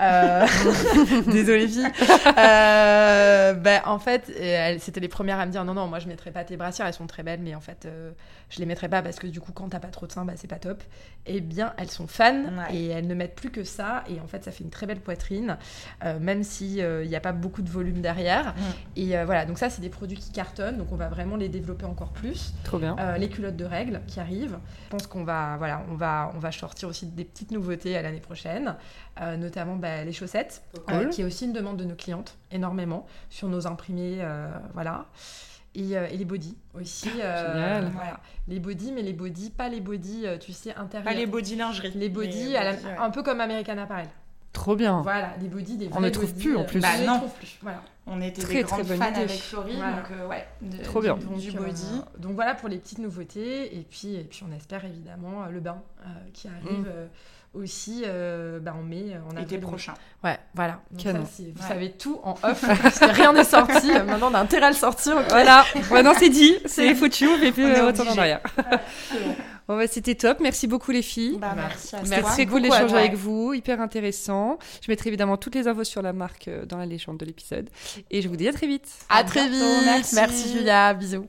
Euh... Désolée, fille. Euh, ben, en fait, c'était les premières à me dire non, non, moi je mettrai pas tes brassières, elles sont très belles, mais en fait, euh, je les mettrai pas parce que du coup, quand t'as pas trop de seins, bah, c'est pas top. Eh bien, elles sont fans et elles ne mettent plus que ça. Et en fait, ça fait une très belle poitrine, euh, même s'il n'y a pas beaucoup de volume derrière. Et voilà, donc ça, c'est des produits qui cartonnent, donc on va vraiment les développer encore plus. Trop bien. les culottes de règles qui arrivent. Je pense qu'on va voilà, on va, on va sortir aussi des petites nouveautés à l'année prochaine, euh, notamment bah, les chaussettes, euh, qui est aussi une demande de nos clientes énormément sur nos imprimés, euh, voilà. Et, les bodys aussi. Génial. Les bodys, mais les bodys, pas les bodys, tu sais, intérieurs. Pas les bodys lingerie. Les bodys, un peu comme American Apparel. Trop bien. Voilà, des bodys, des On ne trouve plus en plus. Bah, non. trouve plus. Voilà. On était très, des grandes fans avec Florie, donc euh, ouais, trop bien. Du, body. Euh, donc voilà pour les petites nouveautés et puis et puis on espère évidemment euh, le bain qui arrive. Mm. Aussi bah, en mai, en avril. Été prochain. Ouais, voilà. Ça, vous savez tout en off, parce que rien n'est sorti. Maintenant, on a intérêt à le sortir. Voilà. Maintenant, c'est dit. C'est foutu. On fait plus retourner en arrière. Bon, bah, c'était top. Merci beaucoup, les filles. Bah, merci à C'était très cool d'échanger avec vous. Hyper intéressant. Je mettrai évidemment toutes les infos sur la marque euh, dans la légende de l'épisode. Et je vous dis à très vite. À, très vite. Merci. merci, Julia. Bisous.